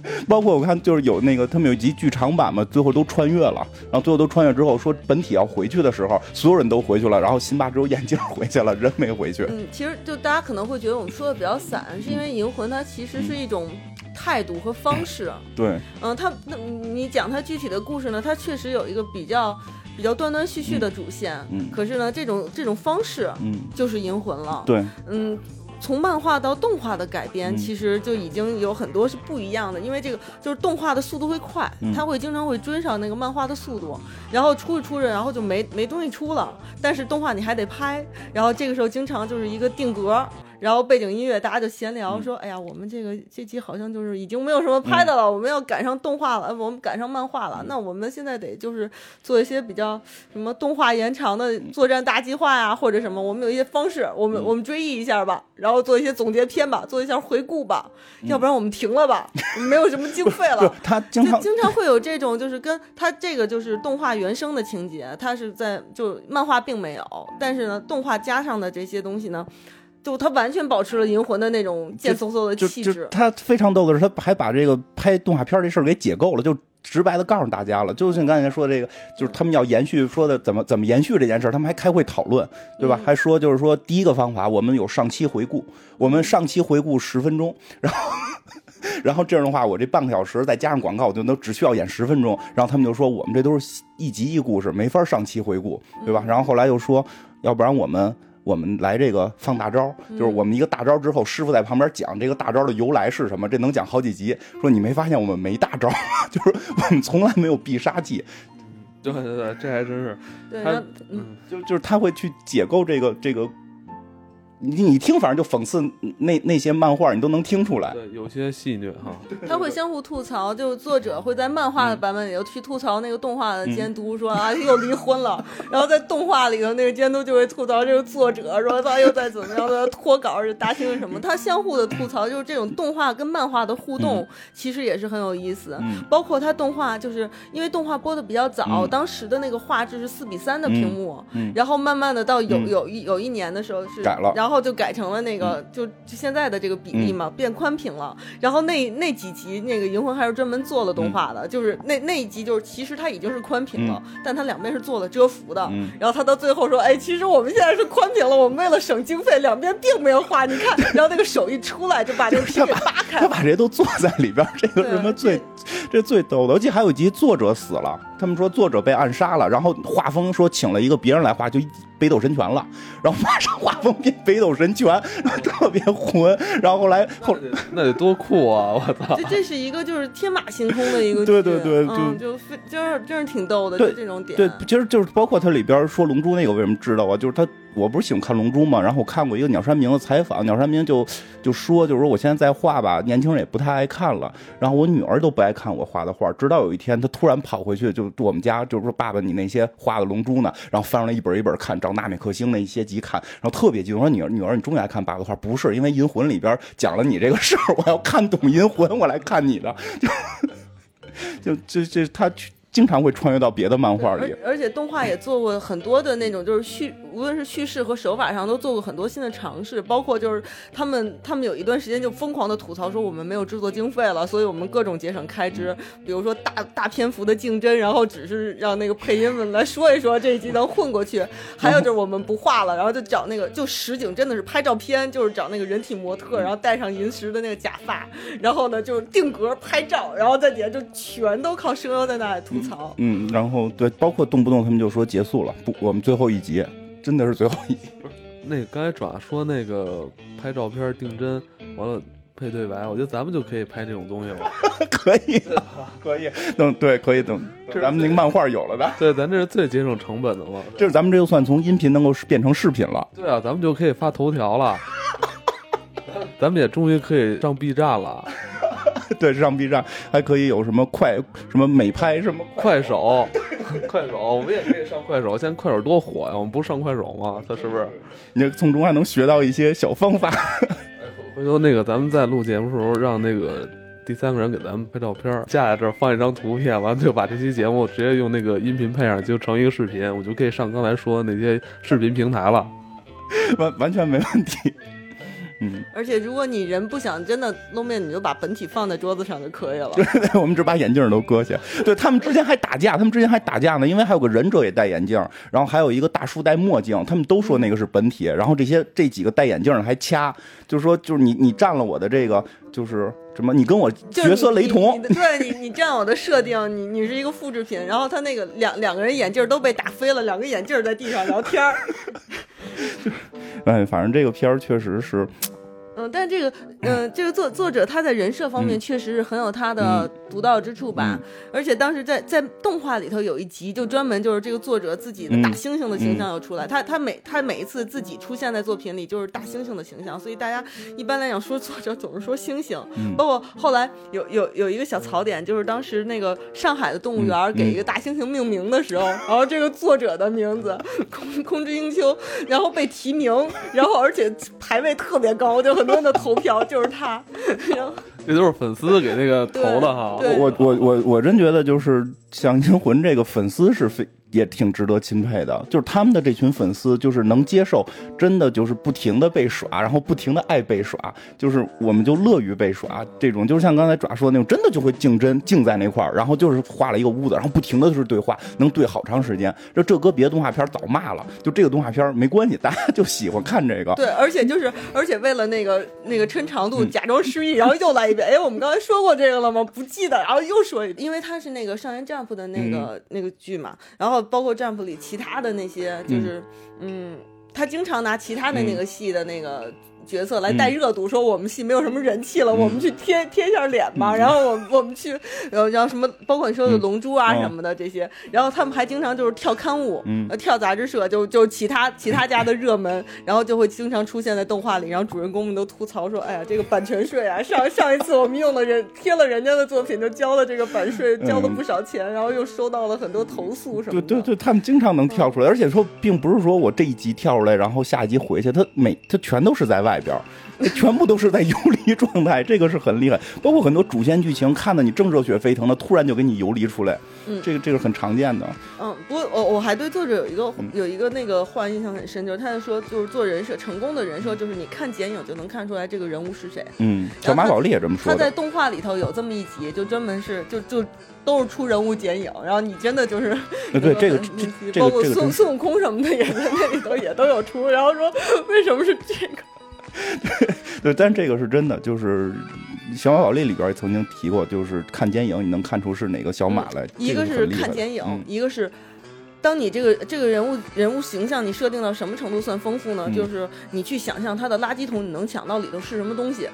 包括我看就是有那个他们有一集剧场版嘛，最后都穿越了，然后最后都穿越之后说本体要回去的时候，所有人都回去了，然后辛巴只有眼镜回去了，人没回去。
嗯，其实 就大家可能会觉得我们说的比较散，是因为银魂它其实是一种态度和方式。
对，
嗯，他那你讲他具体的故事呢，他确实有一个比较比较断断续续的主线，
嗯
可是呢，这种这种方式
嗯，
就是银魂了。
对，
嗯。从漫画到动画的改编，
嗯。
其实就已经有很多是不一样的，因为这个就是动画的速度会快，
嗯
它会经常会追上那个漫画的速度，然后出着出着，然后就没没东西出了，但是动画你还得拍，然后这个时候经常就是一个定格，然后背景音乐大家就闲聊
嗯。
说，哎呀，我们这个这集好像就是已经没有什么拍的了，我们要赶上动画了，呃我们赶上漫画
嗯。
了，那我们现在得就是做一些比较什么动画延长的作战大计划呀，或者什么，我们有一些方式，我们、
嗯。
我们追忆一下吧，然后做一些总结篇吧，做一下回顾吧，要不然我们停了吧，没有什么经费了。
他经常
就经常会有这种，就是跟他这个就是动画原生的情节，它是在就漫画并没有，但是呢，动画加上的这些东西呢，就他完全保持了银魂的那种贱嗖嗖的气质。
就他非常逗的是，他还把这个拍动画片这事儿给解构了，就直白的告诉大家了。就像刚才说的这个，就是他们要延续说的怎么怎么延续这件事儿，他们还开会讨论，对吧？
嗯
还说就是说第一个方法，我们有上期回顾，我们上期回顾十分钟，然后。然后这样的话，我这半个小时再加上广告，我就能只需要演十分钟。然后他们就说，我们这都是一集一故事，没法上期回顾，对吧？然后后来又说，要不然我们我们来这个放大招，就是我们一个大招之后，师傅在旁边讲这个大招的由来是什么，这能讲好几集。说你没发现我们没大招，就是我们从来没有必杀技，
对对对，这还真是。
对，
他
嗯，
就就是他会去解构这个这个。你你听，反正就讽刺那那些漫画，你都能听出来。
对，有些戏谑哈。
他会相互吐槽，就作者会在漫画的版本里头去吐槽那个动画的监督，说啊又离婚了，然后在动画里头那个监督就会吐槽这个作者，说他又在怎么样的脱稿是达成了什么，他相互的吐槽，就是这种动画跟漫画的互动，其实也是很有意思。
嗯。
包括他动画，就是因为动画播的比较早，
嗯。
当时的那个画质是四比三的屏幕，
嗯。
然后慢慢的到有
嗯。
有一有一年的时候是
改了。嗯
然后就改成了那个、就就现在的这个比例嘛，变宽屏了。然后那那几集那个《银魂》还是专门做了动画的，就是那那一集就是其实它已经是宽屏了，但它两边是做了遮幅的。
嗯
然后他到最后说：“哎，其实我们现在是宽屏了，我们为了省经费，两边并没有画，你看。”然后那个手一出来就把这个屏给扒开了。
他把这些都做在里边，这个什么最这最逗的，我记得还有一集作者死了，他们说作者被暗杀了，然后画风说请了一个别人来画，就北斗神拳了，然后马上画风变北斗神拳，特别混。然后后来后
那得多酷啊！我操，
这这是一个就是天马行空的一个
对对对，
就就非就是真是挺逗的，
就
这种点。
对，其实就是包括它里边说龙珠那个，为什么知道啊？就是他。我不是喜欢看《龙珠》嘛，然后我看过一个鸟山明的采访，鸟山明就就说，就是说我现在在画吧，年轻人也不太爱看了，然后我女儿都不爱看我画的画，直到有一天，她突然跑回去，就我们家，就是说爸爸，你那些画的《龙珠》呢？然后翻出来一本一本看，找纳美克星那一些集看，然后特别激动，说女儿女儿，你终于爱看爸爸的画？不是，因为《银魂》里边讲了你这个事儿，我要看懂《银魂》，我来看你的，就就就就他去。经常会穿越到别的漫画里，
而且动画也做过很多的那种，就是叙，无论是叙事和手法上都做过很多新的尝试，包括就是他们他们有一段时间就疯狂的吐槽说我们没有制作经费了，所以我们各种节省开支，比如说大大篇幅的竞争，然后只是让那个配音们来说一说这一集能混过去，还有就是我们不画了，然后就找那个就实景，真的是拍照片，就是找那个人体模特，然后戴上银石的那个假发，然后呢就定格拍照，然后在底下就全都靠声优在那里吐。
嗯，然后对，包括动不动他们就说结束了，不，我们最后一集真的是最后一集。
不是，那个刚才爪说那个拍照片定帧，完了配对白，我觉得咱们就可以拍这种东西了。
可以，可以，等对，可以等，咱们那个漫画有了的。
对，咱这是最节省成本的了。
这是咱们这就算从音频能够变成视频了。
对啊，咱们就可以发头条了。咱们也终于可以上 B 站了。
对，上 B 站还可以有什么快什么美拍什么
快手，快手，我们也可以上快手。现在快手多火呀，我们不是上快手吗？他是不是？
你从中还能学到一些小方法。
回头那个咱们在录节目的时候，让那个第三个人给咱们拍照片，架在这儿放一张图片，完了就把这期节目直接用那个音频配上，就成一个视频，我就可以上刚才说的那些视频平台了，
完完全没问题。
嗯，而且如果你人不想真的露面，你就把本体放在桌子上就可以了。
对，我们只把眼镜都搁下。对他们之前还打架，他们之前还打架呢，因为还有个忍者也戴眼镜，然后还有一个大叔戴墨镜，他们都说那个是本体。然后这些这几个戴眼镜的还掐，就是说就是你你占了我的这个就是什么，你跟我角色雷同。
对你你占我的设定，你你是一个复制品。然后他那个两两个人眼镜都被打飞了，两个眼镜在地上聊天儿。
哎，反正这个片儿确实是。
嗯，但这个，嗯，这个作作者他在人设方面确实是很有他的独到之处吧。而且当时在在动画里头有一集，就专门就是这个作者自己的大猩猩的形象要出来。他他每他每一次自己出现在作品里就是大猩猩的形象，所以大家一般来讲说作者总是说猩猩。包括后来有有有一个小槽点，就是当时那个上海的动物园给一个大猩猩命名的时候，然后这个作者的名字空空之英秋，然后被提名，然后而且排位特别高，就。很多人的投票就是他，
这都是粉丝给那个投的哈。
我我我我真觉得就是像银魂这个粉丝是非。也挺值得钦佩的，就是他们的这群粉丝，就是能接受，真的就是不停的被耍，然后不停的爱被耍，就是我们就乐于被耍。这种就是像刚才爪说的那种，真的就会竞争，竞在那块儿，然后就是画了一个屋子，然后不停的就是对话，能对好长时间。这这搁别的动画片早骂了，就这个动画片没关系，大家就喜欢看这个。
对，而且就是而且为了那个那个抻长度，假装失忆，然后又来一遍。哎，我们刚才说过这个了吗？不记得，然后又说一遍，因为他是那个上元 Jump 的那个那个剧嘛，然后。包括 Jump 里其他的那些，就是，嗯，他经常拿其他的那个戏的那个。角色来带热度，说我们戏没有什么人气了，我们去贴贴一下脸吧。然后我我们去，然后然后什么，包括你说的龙珠啊什么的这些，然后他们还经常就是跳刊物，跳杂志社，就就其他其他家的热门，然后就会经常出现在动画里，然后主人公们都吐槽说，哎呀，这个版权税啊，上上一次我们用了人贴了人家的作品，就交了这个版税，交了不少钱，然后又收到了很多投诉什么的。
对对对，他们经常能跳出来，而且说并不是说我这一集跳出来，然后下一集回去，他每他全都是在外。外边，全部都是在游离状态，这个是很厉害。包括很多主线剧情，看的你正热血沸腾的，突然就给你游离出来，
嗯，
这个这个很常见的。
嗯，不过我我还对作者有一个有一个那个话印象很深，就是他就说，就是做人设成功的人设，就是你看剪影就能看出来这个人物是谁。
嗯，小马宝莉也这么说。
他在动画里头有这么一集，就专门是就就都是出人物剪影，然后你真的就是
对这个
包括孙孙悟空什么的也在那里头也都有出，然后说为什么是这个。
对，但这个是真的，就是《小马宝莉》里边也曾经提过，就是看剪影你能看出是哪个小马来。
一个是看剪影，一个是。当你这个这个人物人物形象你设定到什么程度算丰富呢？就是你去想象他的垃圾桶，你能抢到里头是什么东西，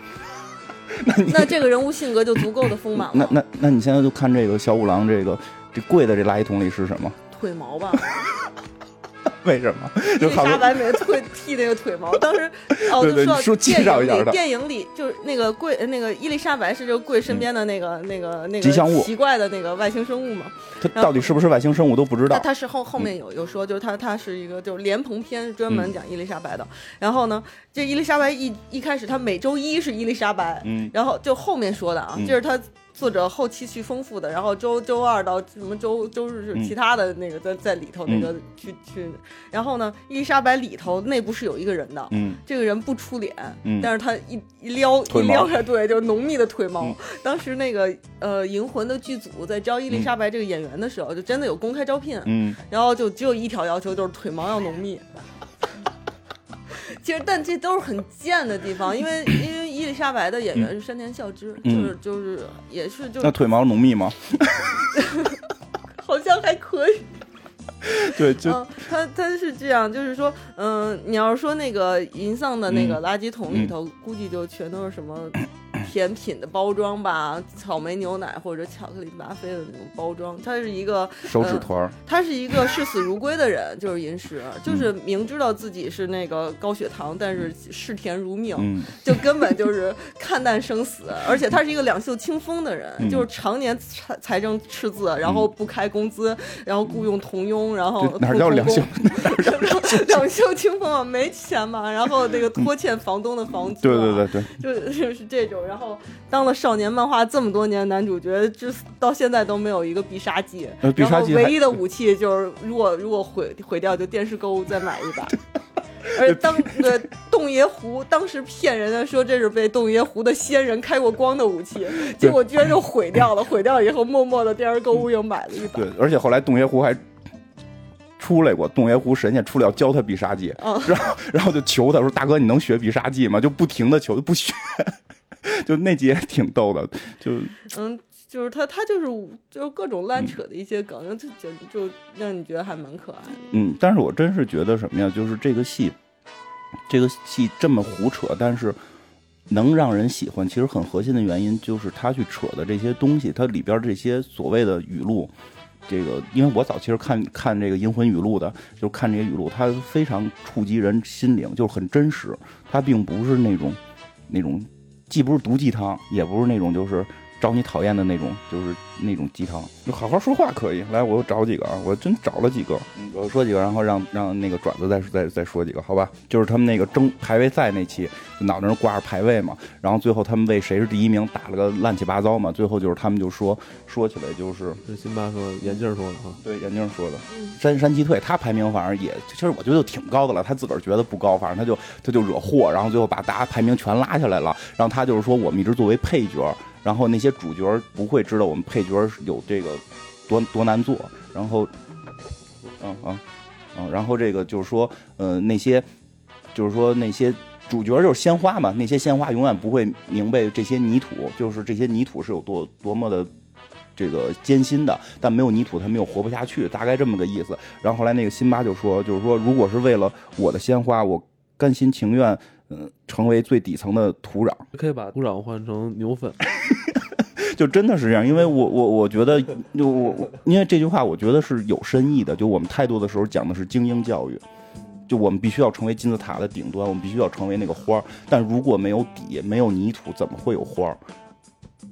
那这个人物性格就足够的丰满了。
那那那你现在就看这个小五郎，这个这跪在这垃圾桶里是什么？
腿毛吧。
为什么？
伊丽莎白没会剃那个腿毛。当时 哦，就说电影里电影里就是那个贵那个伊丽莎白是这个贵身边的那个那个那个吉祥物奇怪的那个外星生物嘛？
他到底是不是外星生物都不知道。
他是后后面有有说，就是他他是一个就是莲蓬篇专门讲伊丽莎白的。然后呢，这伊丽莎白一一开始他每周一是伊丽莎白，嗯，然后就后面说的啊，就是他。作者后期去丰富的，然后周周二到什么周周日是其他的那个在在里头那个去去，然后呢，伊丽莎白里头内部是有一个人的，嗯，这个人不出脸，嗯，但是他一一撩一撩开，对，就是浓密的腿毛。当时那个呃银魂的剧组在招伊丽莎白这个演员的时候，就真的有公开招聘，嗯，然后就只有一条要求，就是腿毛要浓密。其实，但这都是很贱的地方，因为因为伊丽莎白的演员是山田孝之，就是就是也是就
那腿毛浓密吗？
好像还可以。
对，就
他他是这样，就是说，嗯，你要是说那个银丧的那个垃圾桶里头，估计就全都是什么。甜品的包装吧，草莓牛奶或者巧克力巴菲的那种包装，他是一个
手指团
他是一个视死如归的人，就是银石，就是明知道自己是那个高血糖，但是视甜如命，就根本就是看淡生死。而且他是一个两袖清风的人，就是常年财财政赤字，然后不开工资，然后雇佣童佣，然后
哪 叫两袖？
两袖清风？啊，没钱嘛，然后那个拖欠房东的房租，
对对对对，
就 就是这种，然后。然后当了少年漫画这么多年男主角，至到现在都没有一个必杀技。
必杀技
唯一的武器就是，如果如果毁毁掉，就电视购物再买一把。而当呃洞爷湖当时骗人的说这是被洞爷湖的仙人开过光的武器，结果居然就毁掉了。毁掉以后，默默的电视购物又买了一把。
对，而且后来洞爷湖还出来过，洞爷湖神仙出来要教他必杀技，然后然后就求他说：“大哥，你能学必杀技吗？”就不停的求，就不学。就那集也挺逗的，就
嗯，就是他他就是就是各种乱扯的一些梗，就就就让你觉得还蛮可爱的。
嗯，但是我真是觉得什么呀？就是这个戏，这个戏这么胡扯，但是能让人喜欢，其实很核心的原因就是他去扯的这些东西，它里边这些所谓的语录，这个因为我早期是看看这个《银魂》语录的，就看这些语录，它非常触及人心灵，就是很真实，它并不是那种那种。既不是毒鸡汤，也不是那种就是招你讨厌的那种，就是那种鸡汤。就好好说话可以。来，我又找几个啊，我真找了几个。我说几个，然后让让那个爪子再再再说几个，好吧？就是他们那个争排位赛那期，脑袋上挂着排位嘛。然后最后他们为谁是第一名打了个乱七八糟嘛。最后就是他们就说说起来就是，
是辛巴说，眼镜说的哈。
对，眼镜说的。山山崎退，他排名反正也，其实我觉得就挺高的了。他自个儿觉得不高，反正他就他就惹祸，然后最后把大家排名全拉下来了。然后他就是说，我们一直作为配角。然后那些主角不会知道我们配角有这个多多难做，然后，嗯嗯嗯，然后这个就是说，呃，那些就是说那些主角就是鲜花嘛，那些鲜花永远不会明白这些泥土，就是这些泥土是有多多么的这个艰辛的，但没有泥土他们又活不下去，大概这么个意思。然后后来那个辛巴就说，就是说，如果是为了我的鲜花，我甘心情愿。嗯，成为最底层的土壤，
可以把土壤换成牛粪，
就真的是这样。因为我我我觉得，就我因为这句话，我觉得是有深意的。就我们太多的时候讲的是精英教育，就我们必须要成为金字塔的顶端，我们必须要成为那个花儿。但如果没有底，没有泥土，怎么会有花儿？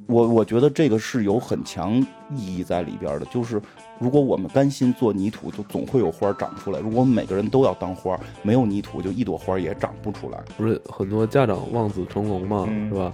我我觉得这个是有很强意义在里边的，就是。如果我们甘心做泥土，就总会有花长出来。如果每个人都要当花，没有泥土，就一朵花也长不出来。
不是很多家长望子成龙嘛，是吧？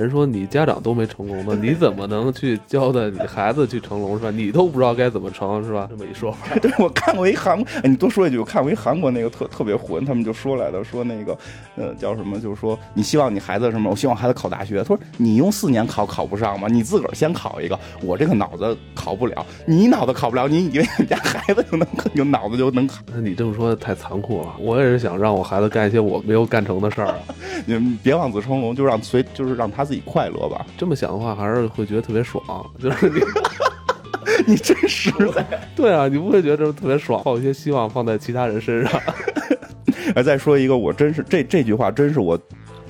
人说你家长都没成功呢，你 怎么能去教的你孩子去成龙是吧？你都不知道该怎么成是吧？这么一说，
对我看过一韩，你多说一句，我看过一韩国那个特特别混，他们就说来的，说那个呃叫什么，就是说你希望你孩子什么？我希望孩子考大学。他说你用四年考考不上吗？你自个儿先考一个。我这个脑子考不了，你脑子考不了，你以为你家孩子就能有脑子就能考？
那你这么说太残酷了。我也是想让我孩子干一些我没有干成的事儿啊。
你别望子成龙，就让随就是让他。自己快乐吧。
这么想的话，还是会觉得特别爽，就是 你。
你真实在，
对啊，你不会觉得特别爽，抱一些希望放在其他人身上。
哎，再说一个，我真是这这句话，真是我，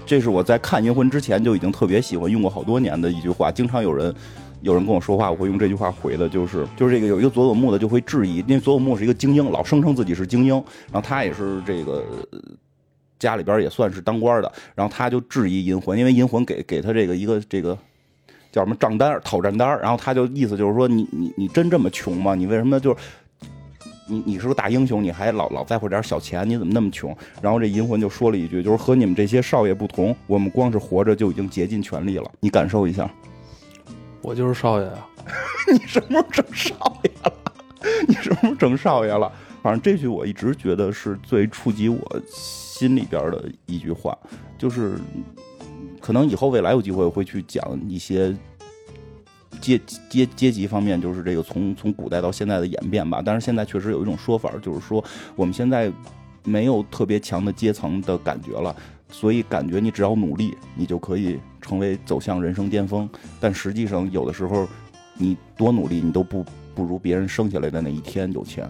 这是我在看《银魂》之前就已经特别喜欢，用过好多年的一句话。经常有人有人跟我说话，我会用这句话回的，就是就是这个有一个佐佐木的就会质疑，因为佐佐木是一个精英，老声称自己是精英，然后他也是这个家里边也算是当官的，然后他就质疑银魂，因为银魂给给他这个一个这个。叫什么账单讨账单然后他就意思就是说你你你真这么穷吗？你为什么就是你你是个大英雄，你还老老在乎点小钱？你怎么那么穷？然后这银魂就说了一句，就是和你们这些少爷不同，我们光是活着就已经竭尽全力了。你感受一下，
我就是少爷啊！
你什么时候成少爷了？你什么时候成少爷了？反正这句我一直觉得是最触及我心里边的一句话，就是。可能以后未来有机会会去讲一些阶阶阶级方面，就是这个从从古代到现在的演变吧。但是现在确实有一种说法，就是说我们现在没有特别强的阶层的感觉了，所以感觉你只要努力，你就可以成为走向人生巅峰。但实际上有的时候你多努力，你都不不如别人生下来的那一天有钱。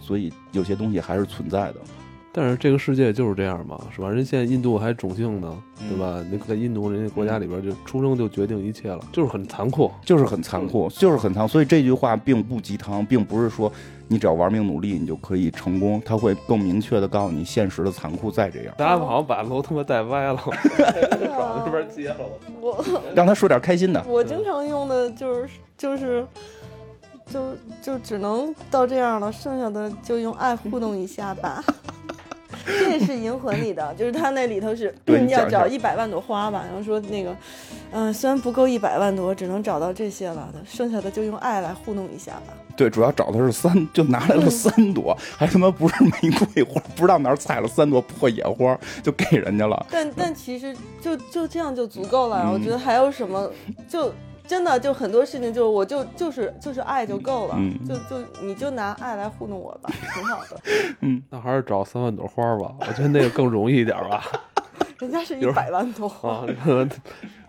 所以有些东西还是存在的。
但是这个世界就是这样嘛，是吧？人现在印度还种姓呢，对吧？那在印度人家国家里边，就出生就决定一切了，就是很残酷，
就是很残酷，就是很残酷。所以这句话并不鸡汤，并不是说你只要玩命努力，你就可以成功。他会更明确的告诉你，现实的残酷在这样。
大家好像把楼他妈带歪了，往这边接了。
我
让他说点开心的。
我经常用的就是就是就就只能到这样了，剩下的就用爱互动一下吧。这是银魂里的，就是他那里头是要找一百万朵花吧，然后说那个，嗯，虽然不够一百万朵，只能找到这些了，剩下的就用爱来糊弄一下吧。
对，主要找的是三，就拿来了三朵，还他妈不是玫瑰花，不知道哪儿采了三朵破野花就给人家了。
但但其实就就这样就足够了，我觉得还有什么就。真的就很多事情，就是我就就是就是爱就够了，就就你就拿爱来糊弄我吧，挺好的。
嗯，那还是找三万朵花吧，我觉得那个更容易一点吧。
人家是一百万朵
花。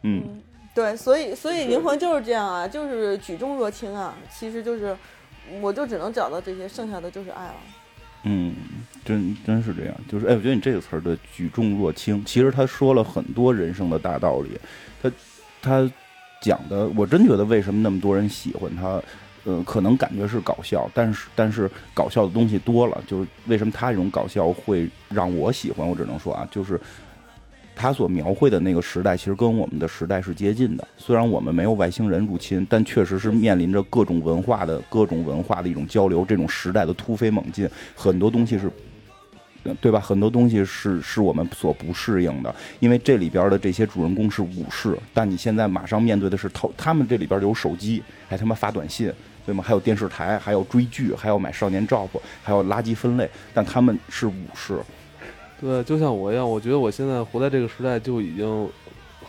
嗯，
对，所以所以灵魂就是这样啊，就是举重若轻啊。其实就是，我就只能找到这些，剩下的就是爱了。
嗯，真真是这样，就是哎，我觉得你这个词儿的举重若轻，其实他说了很多人生的大道理，他他。讲的我真觉得为什么那么多人喜欢他，呃，可能感觉是搞笑，但是但是搞笑的东西多了，就是为什么他这种搞笑会让我喜欢？我只能说啊，就是他所描绘的那个时代，其实跟我们的时代是接近的。虽然我们没有外星人入侵，但确实是面临着各种文化的各种文化的一种交流，这种时代的突飞猛进，很多东西是。对吧？很多东西是是我们所不适应的，因为这里边的这些主人公是武士，但你现在马上面对的是他他们这里边有手机，还他妈发短信，对吗？还有电视台，还有追剧，还要买少年 Jump，还有垃圾分类，但他们是武士。
对，就像我一样，我觉得我现在活在这个时代就已经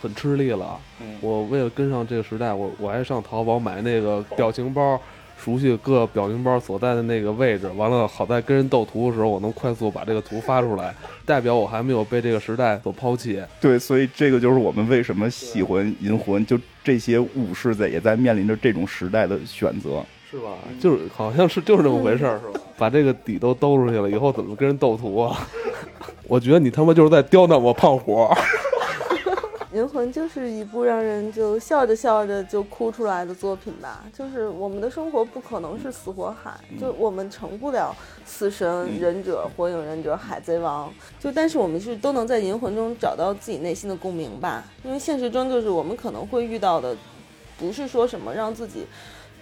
很吃力了。我为了跟上这个时代，我我还上淘宝买那个表情包。熟悉各表情包所在的那个位置，完了，好在跟人斗图的时候，我能快速把这个图发出来，代表我还没有被这个时代所抛弃。
对，所以这个就是我们为什么喜欢银魂，就这些武士在也在面临着这种时代的选择，
是吧？就是好像是就是这么回事儿，是吧？把这个底都兜出去了，以后怎么跟人斗图啊？我觉得你他妈就是在刁难我胖虎。
银魂就是一部让人就笑着笑着就哭出来的作品吧。就是我们的生活不可能是死火海，就我们成不了死神、忍者、火影忍者、海贼王。就但是我们是都能在银魂中找到自己内心的共鸣吧。因为现实中就是我们可能会遇到的，不是说什么让自己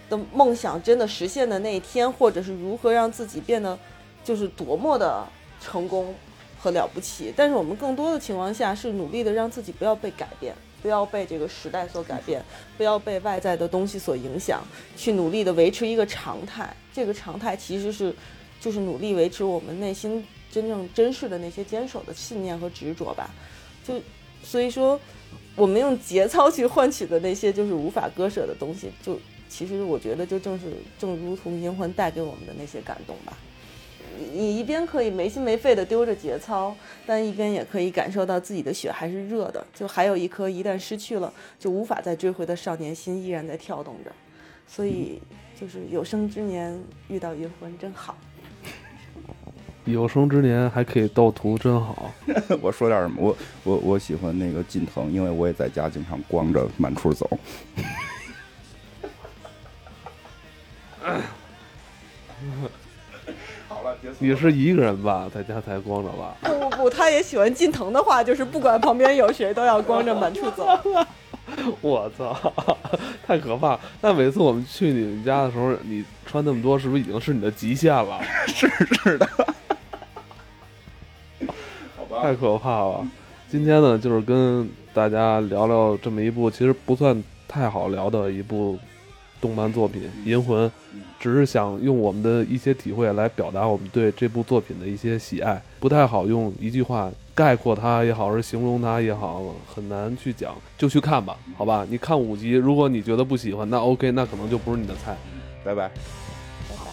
的梦想真的实现的那一天，或者是如何让自己变得就是多么的成功。和了不起，但是我们更多的情况下是努力的让自己不要被改变，不要被这个时代所改变，不要被外在的东西所影响，去努力的维持一个常态。这个常态其实是，就是努力维持我们内心真正真实的那些坚守的信念和执着吧。就所以说，我们用节操去换取的那些就是无法割舍的东西，就其实我觉得就正是正如同银魂带给我们的那些感动吧。你一边可以没心没肺的丢着节操，但一边也可以感受到自己的血还是热的，就还有一颗一旦失去了就无法再追回的少年心依然在跳动着，所以就是有生之年遇到云魂真好。
有生之年还可以斗图，真好。
我说点什么？我我我喜欢那个近藤，因为我也在家经常光着满处走。
你是一个人吧，在家才光着吧？
不不不，他也喜欢近藤的话，就是不管旁边有谁，都要光着满处走。
我操，太可怕！那每次我们去你们家的时候，你穿那么多，是不是已经是你的极限了？
是是的。好吧。
太可怕了！今天呢，就是跟大家聊聊这么一部其实不算太好聊的一部动漫作品《银魂》，只是想用我们的一些体会来表达我们对这部作品的一些喜爱，不太好用一句话概括它也好，是形容它也好，很难去讲，就去看吧，好吧？你看五集，如果你觉得不喜欢，那 OK，那可能就不是你的菜。
拜拜。
拜拜。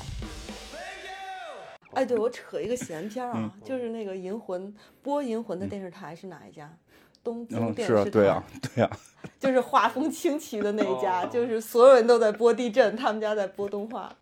哎，对，我扯一个闲篇儿啊，就是那个《银魂》播《银魂》的电视台是哪一家？东京
嗯，
电视台。
是啊，对啊，对啊。
就是画风清奇的那一家，就是所有人都在播地震，他们家在播动画。